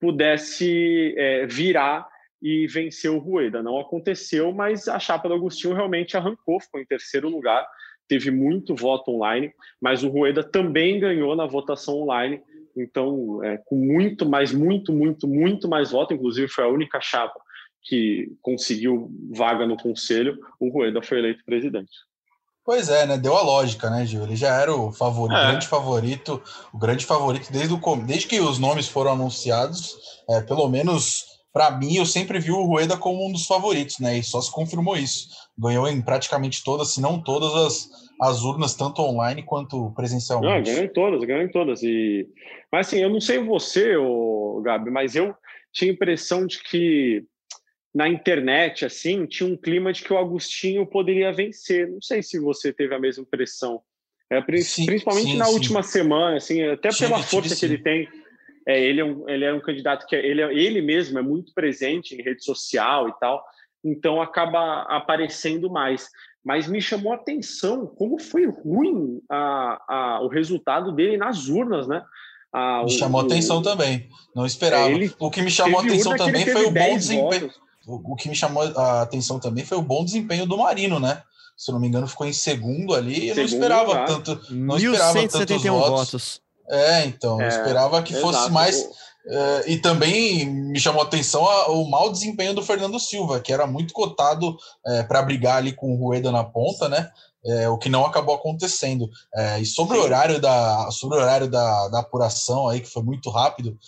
pudesse é, virar e vencer o Rueda. Não aconteceu, mas a chapa do Agostinho realmente arrancou, ficou em terceiro lugar teve muito voto online, mas o Rueda também ganhou na votação online. Então, é, com muito mais, muito, muito, muito mais voto, inclusive foi a única chapa que conseguiu vaga no conselho, o Rueda foi eleito presidente. Pois é, né? Deu a lógica, né, Gil? Ele já era o favorito, é. grande favorito, o grande favorito desde, o, desde que os nomes foram anunciados, é, pelo menos para mim, eu sempre vi o Rueda como um dos favoritos, né? E só se confirmou isso. Ganhou em praticamente todas, se não todas as, as urnas, tanto online quanto presencialmente. Não, ganhou em todas, ganhou em todas. E... Mas assim, eu não sei você, ô, Gabi, mas eu tinha a impressão de que na internet, assim, tinha um clima de que o Agostinho poderia vencer. Não sei se você teve a mesma impressão. É, principalmente sim, na sim. última semana, assim, até tive, pela força tive, que ele tem é, ele, é um, ele é um candidato que é, ele, é, ele mesmo é muito presente em rede social e tal, então acaba aparecendo mais. Mas me chamou a atenção como foi ruim a, a, o resultado dele nas urnas, né? A, me chamou a atenção também, não esperava. É, o que me chamou a atenção também foi o bom desempenho. O, o que me chamou a atenção também foi o bom desempenho do Marino, né? se não me engano, ficou em segundo ali. Segundo, não esperava tá? tanto. Não esperava tantos votos. votos. É, então, é, eu esperava que exato. fosse mais. É, e também me chamou a atenção a, o mau desempenho do Fernando Silva, que era muito cotado é, para brigar ali com o Rueda na ponta, né? É, o que não acabou acontecendo. E sobre o horário da sobre o horário da, da apuração aí, que foi muito rápido,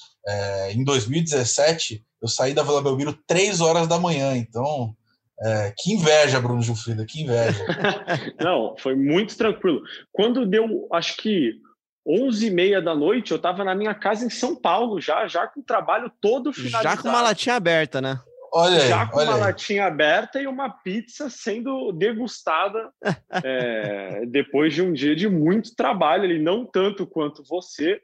em 2017 eu saí da Vila Belmiro três horas da manhã, então é, que inveja, Bruno Gilfrida, que inveja. Não, foi muito tranquilo. Quando deu, acho que 11 e meia da noite, eu estava na minha casa em São Paulo já, já com o trabalho todo finalizado. Já com uma latinha aberta, né? Olha aí, já com uma aí. latinha aberta e uma pizza sendo degustada é, depois de um dia de muito trabalho, ali, não tanto quanto você,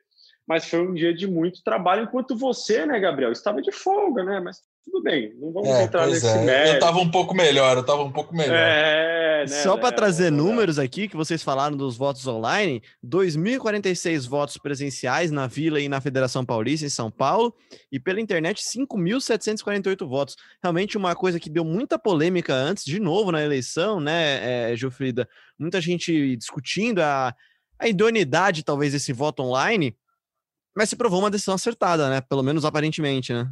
mas foi um dia de muito trabalho, enquanto você, né, Gabriel, estava de folga, né? Mas tudo bem, não vamos é, entrar nesse é. mérito. Eu estava um pouco melhor, eu estava um pouco melhor. É, né, Só para né, trazer né, números aqui, que vocês falaram dos votos online, 2.046 votos presenciais na Vila e na Federação Paulista, em São Paulo, e pela internet, 5.748 votos. Realmente uma coisa que deu muita polêmica antes, de novo na eleição, né, é, Gilfrida? Muita gente discutindo a, a idoneidade, talvez, desse voto online, mas se provou uma decisão acertada, né? Pelo menos aparentemente, né?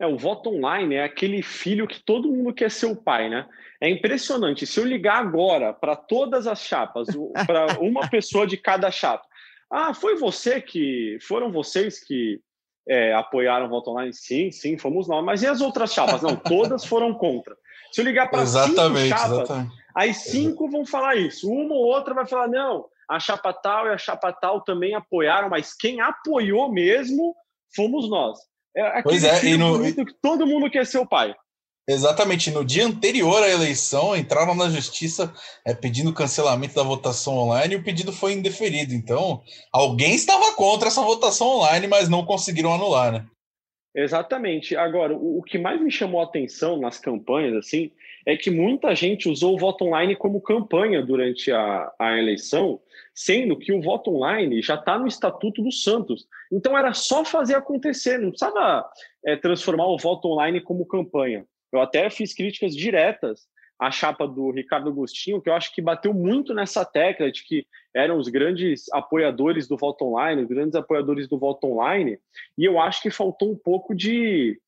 É, o voto online é aquele filho que todo mundo quer ser o pai, né? É impressionante. Se eu ligar agora para todas as chapas, para uma pessoa de cada chapa, ah, foi você que. Foram vocês que é, apoiaram o voto online? Sim, sim, fomos nós. Mas e as outras chapas? Não, todas foram contra. Se eu ligar para cinco chapas, exatamente. aí cinco vão falar isso. Uma ou outra vai falar, não, a chapa tal e a chapa tal também apoiaram, mas quem apoiou mesmo fomos nós. É pois é, e no... que todo mundo quer ser o pai. Exatamente, no dia anterior à eleição, entraram na justiça é, pedindo cancelamento da votação online e o pedido foi indeferido. Então, alguém estava contra essa votação online, mas não conseguiram anular, né? Exatamente. Agora, o, o que mais me chamou a atenção nas campanhas, assim, é que muita gente usou o voto online como campanha durante a, a eleição, sendo que o voto online já está no Estatuto do Santos. Então era só fazer acontecer, não precisava é, transformar o voto online como campanha. Eu até fiz críticas diretas à chapa do Ricardo Agostinho, que eu acho que bateu muito nessa tecla de que eram os grandes apoiadores do voto online, os grandes apoiadores do voto online, e eu acho que faltou um pouco de,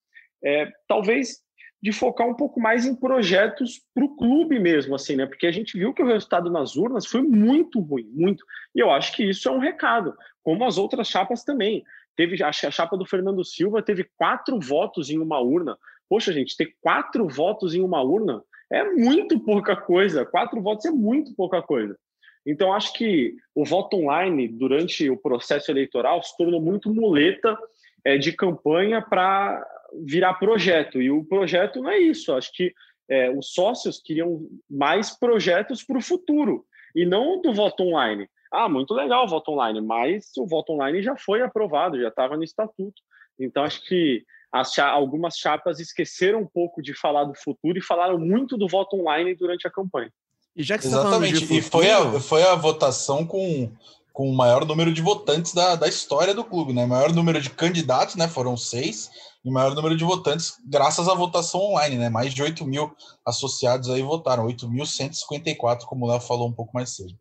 é, talvez, de focar um pouco mais em projetos para o clube mesmo, assim, né? Porque a gente viu que o resultado nas urnas foi muito ruim, muito. E eu acho que isso é um recado, como as outras chapas também. Teve a chapa do Fernando Silva teve quatro votos em uma urna. Poxa, gente, ter quatro votos em uma urna é muito pouca coisa. Quatro votos é muito pouca coisa. Então, acho que o voto online durante o processo eleitoral se tornou muito muleta é, de campanha para virar projeto. E o projeto não é isso. Acho que é, os sócios queriam mais projetos para o futuro e não do voto online. Ah, muito legal o voto online, mas o voto online já foi aprovado, já estava no estatuto. Então, acho que as, algumas chapas esqueceram um pouco de falar do futuro e falaram muito do voto online durante a campanha. E já que Exatamente, tá futuro... e foi a, foi a votação com com o maior número de votantes da, da história do clube, né? Maior número de candidatos, né? Foram seis, e maior número de votantes graças à votação online, né? Mais de 8 mil associados aí votaram, 8.154, como o Léo falou um pouco mais cedo.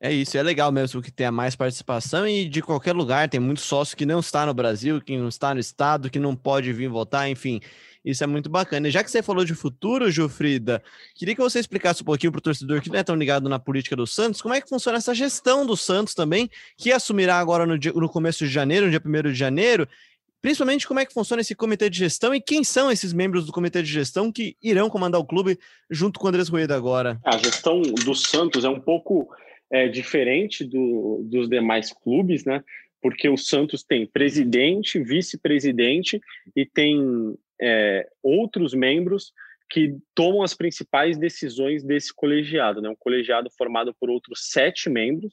É isso, é legal mesmo que tenha mais participação e de qualquer lugar, tem muito sócio que não está no Brasil, que não está no estado, que não pode vir votar, enfim. Isso é muito bacana. E já que você falou de futuro, Jufrida, queria que você explicasse um pouquinho para o torcedor que não é tão ligado na política do Santos, como é que funciona essa gestão do Santos também, que assumirá agora no, dia, no começo de janeiro, no dia 1 de janeiro, principalmente como é que funciona esse comitê de gestão e quem são esses membros do comitê de gestão que irão comandar o clube junto com o Andrés Rueda agora. A gestão do Santos é um pouco é, diferente do, dos demais clubes, né? Porque o Santos tem presidente, vice-presidente e tem é, outros membros que tomam as principais decisões desse colegiado, né? Um colegiado formado por outros sete membros.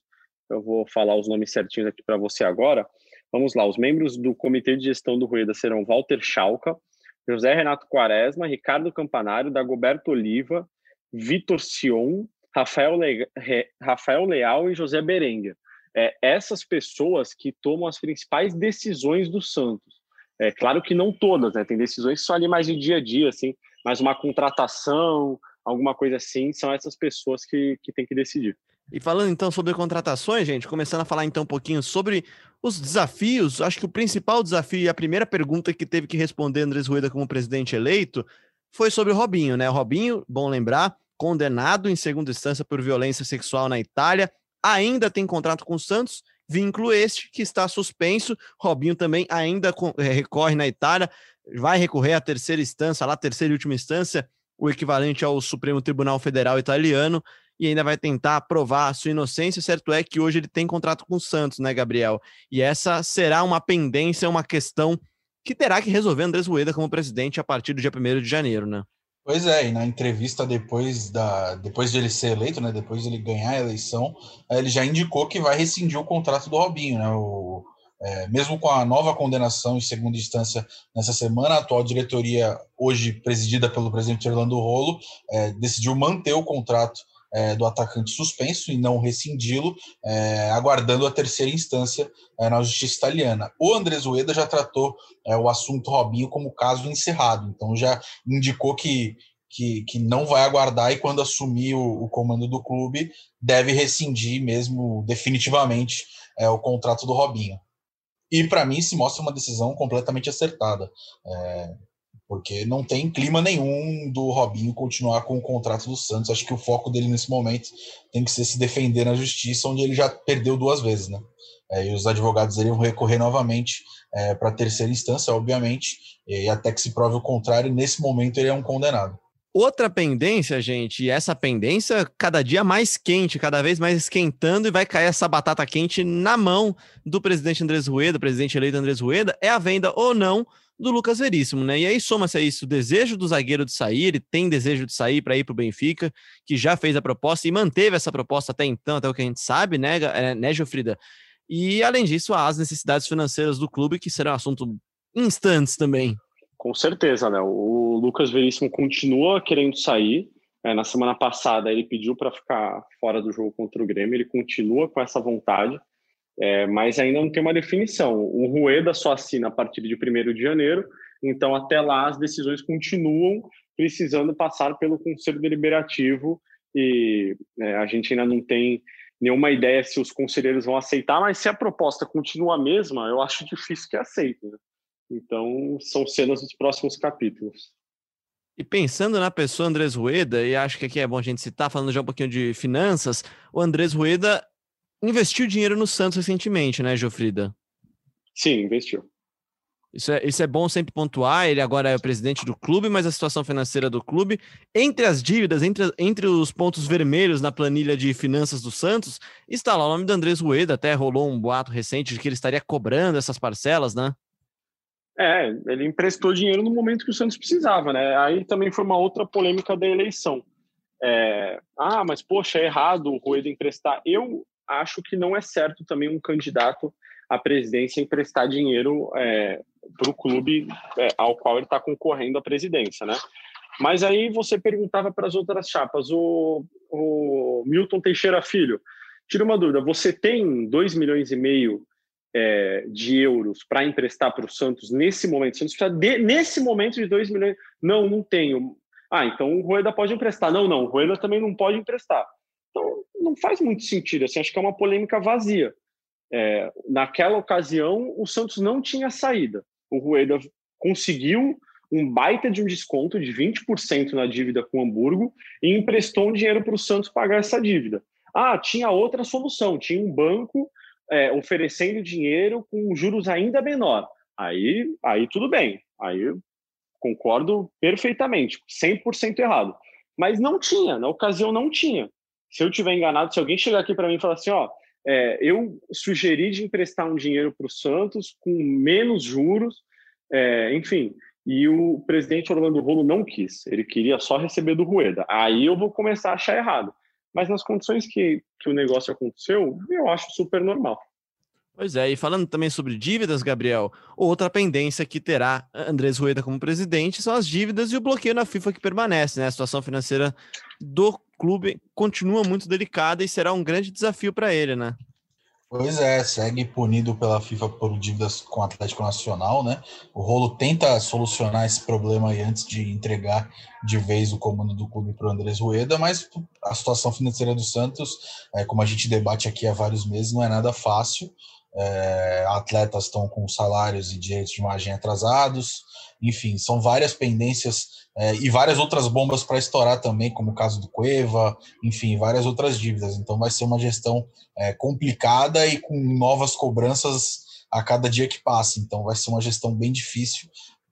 Eu vou falar os nomes certinhos aqui para você agora. Vamos lá, os membros do Comitê de Gestão do Rueda serão Walter Schalka, José Renato Quaresma, Ricardo Campanário, Dagoberto Oliva, Vitor Sion, Rafael, Le... Rafael Leal e José Berenguer. É, essas pessoas que tomam as principais decisões do Santos. É claro que não todas, né? Tem decisões são ali mais de dia a dia, assim, mas uma contratação, alguma coisa assim, são essas pessoas que, que têm que decidir. E falando então sobre contratações, gente, começando a falar então um pouquinho sobre os desafios, acho que o principal desafio e a primeira pergunta que teve que responder Andrés Rueda como presidente eleito foi sobre o Robinho, né? O Robinho, bom lembrar, condenado em segunda instância por violência sexual na Itália, ainda tem contrato com o Santos, vínculo este que está suspenso. Robinho também ainda eh, recorre na Itália, vai recorrer à terceira instância, lá terceira e última instância, o equivalente ao Supremo Tribunal Federal Italiano e ainda vai tentar provar a sua inocência. Certo é que hoje ele tem contrato com o Santos, né, Gabriel? E essa será uma pendência, uma questão que terá que resolver Andrés Rueda como presidente a partir do dia 1 de janeiro, né? Pois é, e na entrevista depois, da, depois de ele ser eleito, né, depois de ele ganhar a eleição, ele já indicou que vai rescindir o contrato do Robinho, né? O, é, mesmo com a nova condenação em segunda instância nessa semana, a atual diretoria, hoje presidida pelo presidente Orlando Rolo, é, decidiu manter o contrato é, do atacante suspenso e não rescindi-lo, é, aguardando a terceira instância é, na justiça italiana. O Andrés Ueda já tratou é, o assunto Robinho como caso encerrado, então já indicou que, que, que não vai aguardar e quando assumir o, o comando do clube deve rescindir mesmo definitivamente é, o contrato do Robinho. E para mim se mostra uma decisão completamente acertada. Porque não tem clima nenhum do Robinho continuar com o contrato do Santos. Acho que o foco dele nesse momento tem que ser se defender na justiça, onde ele já perdeu duas vezes, né? É, e os advogados iriam recorrer novamente é, para a terceira instância, obviamente, e até que se prove o contrário, nesse momento ele é um condenado. Outra pendência, gente, e essa pendência cada dia mais quente, cada vez mais esquentando, e vai cair essa batata quente na mão do presidente Andrés Rueda, presidente eleito Andrés Rueda, é a venda ou não do Lucas Veríssimo, né? E aí soma-se a isso o desejo do zagueiro de sair, ele tem desejo de sair para ir para o Benfica, que já fez a proposta e manteve essa proposta até então, até o que a gente sabe, né, é, né, Gilfrida? E além disso, há as necessidades financeiras do clube, que será um assunto instantes também. Com certeza, né? O Lucas Veríssimo continua querendo sair. É, na semana passada ele pediu para ficar fora do jogo contra o Grêmio, ele continua com essa vontade, é, mas ainda não tem uma definição. O Rueda só assina a partir de 1 de janeiro, então até lá as decisões continuam precisando passar pelo Conselho Deliberativo e é, a gente ainda não tem nenhuma ideia se os conselheiros vão aceitar, mas se a proposta continua a mesma, eu acho difícil que aceitem. Né? Então, são cenas dos próximos capítulos. E pensando na pessoa Andrés Rueda, e acho que aqui é bom a gente citar, falando já um pouquinho de finanças, o Andrés Rueda investiu dinheiro no Santos recentemente, né, Jofrida? Sim, investiu. Isso é, isso é bom sempre pontuar. Ele agora é o presidente do clube, mas a situação financeira do clube, entre as dívidas, entre, entre os pontos vermelhos na planilha de finanças do Santos, está lá o nome do Andrés Rueda. Até rolou um boato recente de que ele estaria cobrando essas parcelas, né? É, ele emprestou dinheiro no momento que o Santos precisava, né? Aí também foi uma outra polêmica da eleição. É, ah, mas poxa, é errado o Rueda emprestar. Eu acho que não é certo também um candidato à presidência emprestar dinheiro é, para o clube é, ao qual ele está concorrendo à presidência, né? Mas aí você perguntava para as outras chapas, o, o, Milton Teixeira Filho, tira uma dúvida, você tem 2 milhões e meio é, de euros para emprestar para o Santos nesse momento? Santos precisa de, nesse momento de 2 milhões? Não, não tenho. Ah, então o Rueda pode emprestar. Não, não, o Rueda também não pode emprestar. Então não faz muito sentido, assim, acho que é uma polêmica vazia. É, naquela ocasião, o Santos não tinha saída o Rueda conseguiu um baita de um desconto de 20% na dívida com o Hamburgo e emprestou um dinheiro para o Santos pagar essa dívida. Ah, tinha outra solução, tinha um banco é, oferecendo dinheiro com juros ainda menor. Aí, aí tudo bem, aí concordo perfeitamente, 100% errado. Mas não tinha, na ocasião não tinha. Se eu tiver enganado, se alguém chegar aqui para mim e falar assim, ó, é, eu sugeri de emprestar um dinheiro para o Santos com menos juros, é, enfim, e o presidente Orlando Rolo não quis, ele queria só receber do Rueda. Aí eu vou começar a achar errado. Mas nas condições que, que o negócio aconteceu, eu acho super normal. Pois é, e falando também sobre dívidas, Gabriel, outra pendência que terá Andrés Rueda como presidente são as dívidas e o bloqueio na FIFA que permanece, né? A situação financeira do clube continua muito delicada e será um grande desafio para ele, né? Pois é, segue punido pela FIFA por dívidas com o Atlético Nacional, né? O Rolo tenta solucionar esse problema aí antes de entregar de vez o comando do clube para o Andrés Rueda, mas a situação financeira do Santos, é, como a gente debate aqui há vários meses, não é nada fácil. É, atletas estão com salários e direitos de imagem atrasados, enfim, são várias pendências é, e várias outras bombas para estourar também, como o caso do Cueva, enfim, várias outras dívidas. Então vai ser uma gestão é, complicada e com novas cobranças a cada dia que passa. Então vai ser uma gestão bem difícil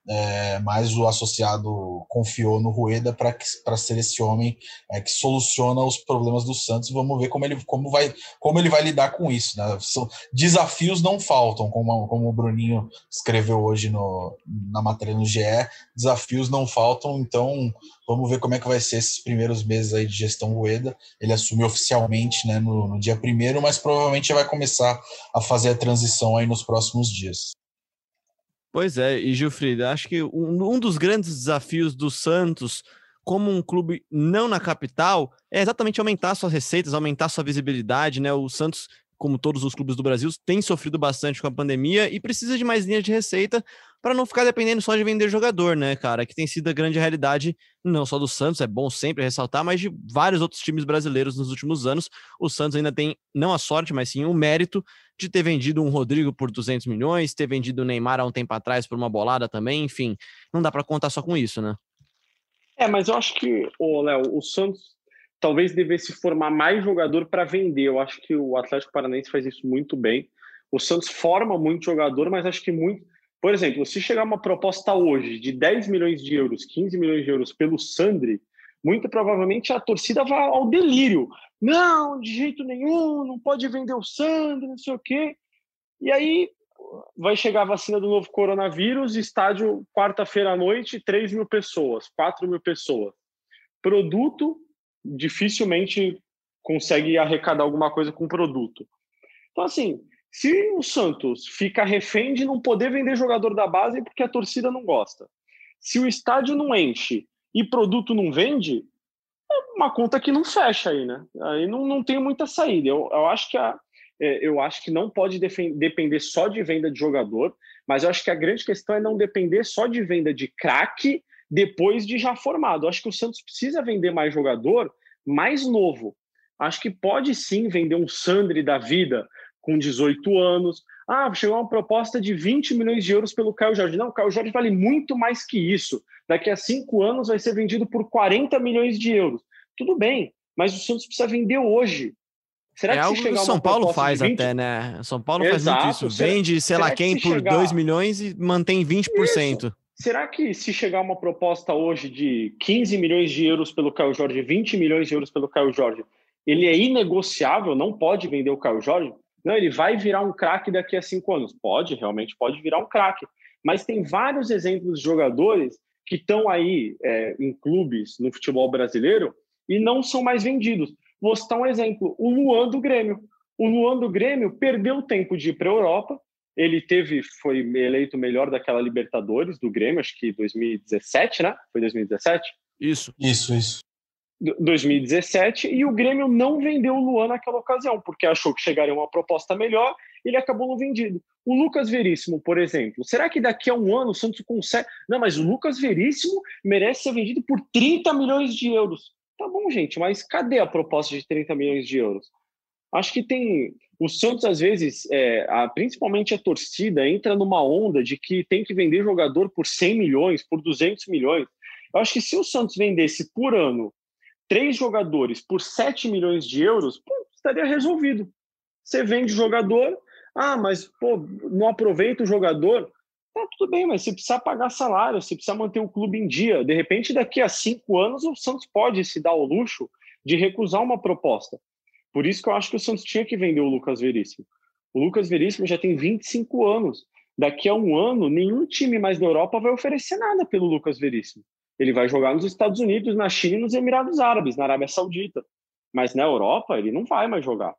é, mas o associado confiou no Rueda para ser esse homem é, que soluciona os problemas do Santos. Vamos ver como ele, como vai, como ele vai lidar com isso. Né? São, desafios não faltam, como, como o Bruninho escreveu hoje no, na matéria no GE. Desafios não faltam, então vamos ver como é que vai ser esses primeiros meses aí de gestão Rueda. Ele assume oficialmente né, no, no dia primeiro, mas provavelmente vai começar a fazer a transição aí nos próximos dias. Pois é, e Gilfrida, acho que um, um dos grandes desafios do Santos como um clube não na capital é exatamente aumentar suas receitas, aumentar sua visibilidade, né? O Santos como todos os clubes do Brasil, tem sofrido bastante com a pandemia e precisa de mais linhas de receita para não ficar dependendo só de vender jogador, né, cara? Que tem sido a grande realidade, não só do Santos, é bom sempre ressaltar, mas de vários outros times brasileiros nos últimos anos. O Santos ainda tem, não a sorte, mas sim o mérito de ter vendido um Rodrigo por 200 milhões, ter vendido o Neymar há um tempo atrás por uma bolada também, enfim, não dá para contar só com isso, né? É, mas eu acho que, o Léo, o Santos talvez devesse formar mais jogador para vender. Eu acho que o Atlético Paranaense faz isso muito bem. O Santos forma muito jogador, mas acho que muito. Por exemplo, se chegar uma proposta hoje de 10 milhões de euros, 15 milhões de euros pelo Sandri, muito provavelmente a torcida vai ao delírio. Não, de jeito nenhum, não pode vender o Sandri, não sei o quê. E aí vai chegar a vacina do novo coronavírus, estádio quarta-feira à noite, 3 mil pessoas, 4 mil pessoas. Produto dificilmente consegue arrecadar alguma coisa com produto. Então, assim, Se o Santos fica refém de não poder vender jogador da base porque a torcida não gosta, se o estádio não enche e produto não vende, é uma conta que não fecha aí, né? Aí não, não tem muita saída. Eu, eu acho que a, é, eu acho que não pode depender só de venda de jogador, mas eu acho que a grande questão é não depender só de venda de craque depois de já formado. Eu acho que o Santos precisa vender mais jogador mais novo. Acho que pode sim vender um Sandri da vida com 18 anos. Ah, chegou uma proposta de 20 milhões de euros pelo Caio Jorge. Não, o Caio Jorge vale muito mais que isso. Daqui a cinco anos vai ser vendido por 40 milhões de euros. Tudo bem, mas o Santos precisa vender hoje. Será é que algo que o São Paulo faz 20... até, né? São Paulo Exato. faz muito isso. Vende, sei lá quem, por chegar... 2 milhões e mantém 20%. Isso. Será que se chegar uma proposta hoje de 15 milhões de euros pelo Caio Jorge, 20 milhões de euros pelo Caio Jorge, ele é inegociável, não pode vender o Caio Jorge? Não, ele vai virar um craque daqui a cinco anos. Pode, realmente pode virar um craque. Mas tem vários exemplos de jogadores que estão aí é, em clubes no futebol brasileiro e não são mais vendidos. Vou citar um exemplo: o Luan do Grêmio. O Luan do Grêmio perdeu o tempo de ir para a Europa. Ele teve, foi eleito melhor daquela Libertadores do Grêmio, acho que 2017, né? Foi 2017? Isso. Isso, isso. 2017 e o Grêmio não vendeu o Luan naquela ocasião, porque achou que chegaria uma proposta melhor ele acabou não vendido. O Lucas Veríssimo, por exemplo, será que daqui a um ano o Santos consegue. Não, mas o Lucas Veríssimo merece ser vendido por 30 milhões de euros. Tá bom, gente, mas cadê a proposta de 30 milhões de euros? Acho que tem. O Santos, às vezes, é, a, principalmente a torcida, entra numa onda de que tem que vender jogador por 100 milhões, por 200 milhões. Eu acho que se o Santos vendesse por ano três jogadores por 7 milhões de euros, pô, estaria resolvido. Você vende jogador, ah, mas pô, não aproveita o jogador. Tá, tudo bem, mas se precisar pagar salário, se precisar manter o clube em dia, de repente daqui a cinco anos o Santos pode se dar o luxo de recusar uma proposta. Por isso que eu acho que o Santos tinha que vender o Lucas Veríssimo. O Lucas Veríssimo já tem 25 anos. Daqui a um ano, nenhum time mais da Europa vai oferecer nada pelo Lucas Veríssimo. Ele vai jogar nos Estados Unidos, na China nos Emirados Árabes, na Arábia Saudita. Mas na Europa, ele não vai mais jogar.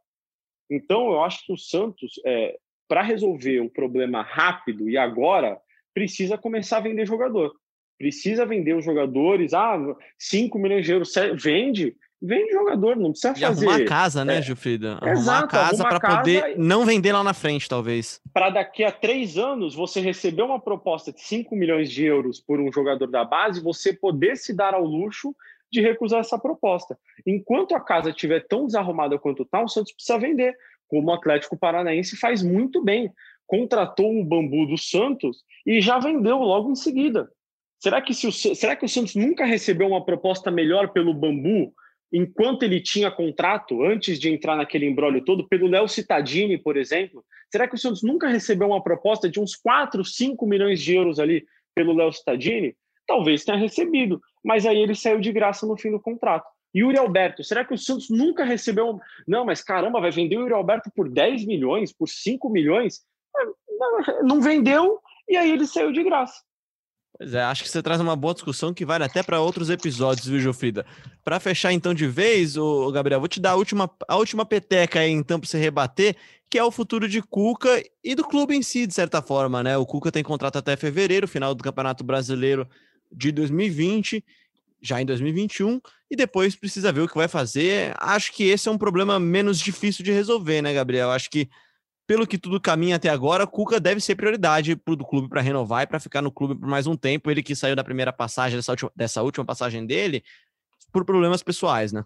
Então, eu acho que o Santos, é, para resolver um problema rápido e agora, precisa começar a vender jogador. Precisa vender os jogadores. Ah, 5 milhões de euros, vende. Vende jogador, não precisa fazer. Arrumar casa, né, é, Gilfrida? Arrumar exato, casa para poder não vender lá na frente, talvez. Para daqui a três anos você receber uma proposta de 5 milhões de euros por um jogador da base, você poder se dar ao luxo de recusar essa proposta. Enquanto a casa estiver tão desarrumada quanto está, o Santos precisa vender, como o Atlético Paranaense faz muito bem. Contratou o bambu do Santos e já vendeu logo em seguida. Será que, se o, será que o Santos nunca recebeu uma proposta melhor pelo bambu enquanto ele tinha contrato, antes de entrar naquele embrólio todo, pelo Léo Cittadini, por exemplo? Será que o Santos nunca recebeu uma proposta de uns 4, 5 milhões de euros ali pelo Léo Cittadini? Talvez tenha recebido, mas aí ele saiu de graça no fim do contrato. Yuri Alberto, será que o Santos nunca recebeu? Não, mas caramba, vai vender o Yuri Alberto por 10 milhões, por 5 milhões? Não vendeu e aí ele saiu de graça. Pois é, acho que você traz uma boa discussão que vale até para outros episódios, viu, Jofrida? Para fechar então de vez, o Gabriel, vou te dar a última, a última peteca aí então para você rebater, que é o futuro de Cuca e do clube em si, de certa forma, né? O Cuca tem contrato até fevereiro, final do Campeonato Brasileiro de 2020, já em 2021, e depois precisa ver o que vai fazer. Acho que esse é um problema menos difícil de resolver, né, Gabriel? Acho que pelo que tudo caminha até agora, Cuca deve ser prioridade para o clube para renovar e para ficar no clube por mais um tempo. Ele que saiu da primeira passagem, dessa última, dessa última passagem dele, por problemas pessoais, né?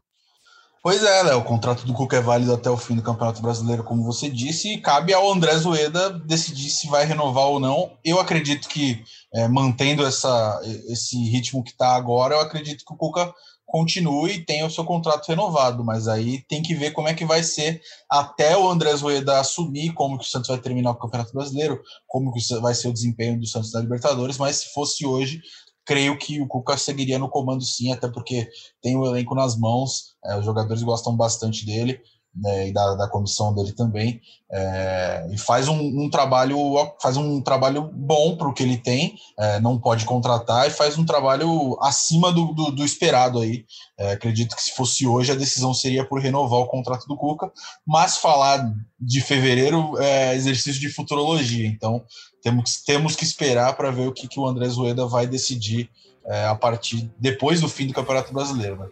Pois é, Léo, o contrato do Cuca é válido até o fim do Campeonato Brasileiro, como você disse, e cabe ao André Zoeda decidir se vai renovar ou não. Eu acredito que, é, mantendo essa, esse ritmo que está agora, eu acredito que o Cuca continue e tenha o seu contrato renovado, mas aí tem que ver como é que vai ser até o André Zoeda assumir como que o Santos vai terminar o Campeonato Brasileiro, como que vai ser o desempenho do Santos na Libertadores, mas se fosse hoje, creio que o Cuca seguiria no comando sim, até porque tem o elenco nas mãos, é, os jogadores gostam bastante dele, né, e da, da comissão dele também, é, e faz um, um, trabalho faz um trabalho bom para o que ele tem, é, não pode contratar e faz um trabalho acima do, do, do esperado aí. É, acredito que se fosse hoje a decisão seria por renovar o contrato do Cuca, mas falar de fevereiro é exercício de futurologia, então temos, temos que esperar para ver o que, que o André Zoeda vai decidir é, a partir depois do fim do Campeonato Brasileiro. Né?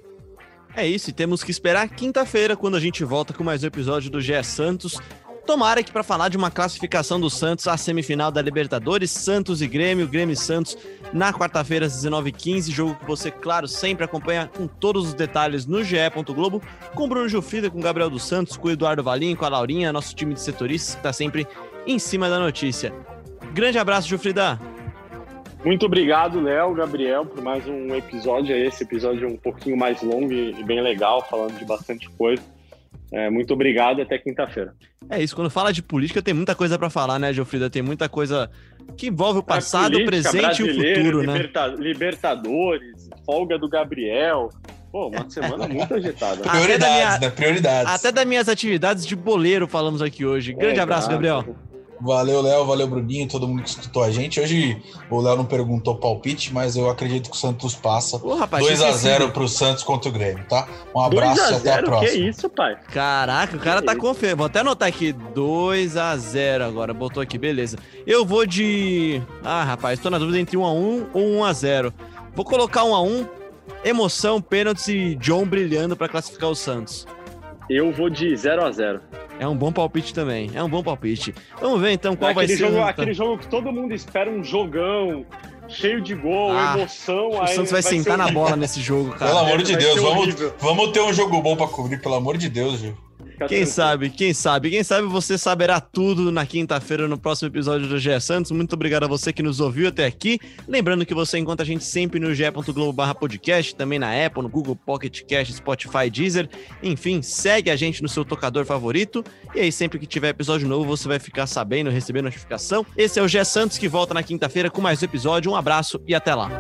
É isso, e temos que esperar quinta-feira, quando a gente volta com mais um episódio do GE Santos. Tomara que para falar de uma classificação do Santos à semifinal da Libertadores, Santos e Grêmio, Grêmio e Santos, na quarta-feira às 19h15, jogo que você, claro, sempre acompanha com todos os detalhes no GE. Globo, com Bruno Jufrida, com Gabriel dos Santos, com Eduardo Valim, com a Laurinha, nosso time de setoristas que está sempre em cima da notícia. Grande abraço, Jufrida! Muito obrigado, Léo, Gabriel, por mais um episódio. Esse episódio um pouquinho mais longo e bem legal, falando de bastante coisa. É, muito obrigado até quinta-feira. É isso, quando fala de política tem muita coisa para falar, né, Geofrida? Tem muita coisa que envolve o passado, é o presente e o futuro, liberta né? Libertadores, folga do Gabriel. Pô, uma semana muito agitada. Prioridades, minha, né? Prioridades. Até das minhas atividades de boleiro falamos aqui hoje. Grande é, abraço, Gabriel. Valeu, Léo, valeu, Bruninho, todo mundo que escutou a gente. Hoje o Léo não perguntou palpite, mas eu acredito que o Santos passa. 2x0 pro Santos contra o Grêmio, tá? Um abraço e até a próxima. Que isso, pai? Caraca, o cara que tá confiante. Vou até anotar aqui. 2x0 agora, botou aqui, beleza. Eu vou de. Ah, rapaz, tô na dúvida entre 1x1 ou 1x0. Vou colocar 1x1, emoção, pênaltis e John brilhando para classificar o Santos. Eu vou de 0x0. É um bom palpite também. É um bom palpite. Vamos ver então qual é vai ser. Jogo, aquele jogo que todo mundo espera um jogão cheio de gol, ah, emoção. O Santos vai, vai sentar na bola nesse jogo, cara. Pelo amor de Deus, vamos, vamos ter um jogo bom para cobrir, pelo amor de Deus, Gil. Quem sabe, quem sabe, quem sabe você saberá tudo na quinta-feira no próximo episódio do GE Santos. Muito obrigado a você que nos ouviu até aqui. Lembrando que você encontra a gente sempre no ge.globo/podcast, também na Apple, no Google Pocket Cast, Spotify, Deezer. Enfim, segue a gente no seu tocador favorito. E aí, sempre que tiver episódio novo, você vai ficar sabendo, receber notificação. Esse é o GE Santos que volta na quinta-feira com mais um episódio. Um abraço e até lá.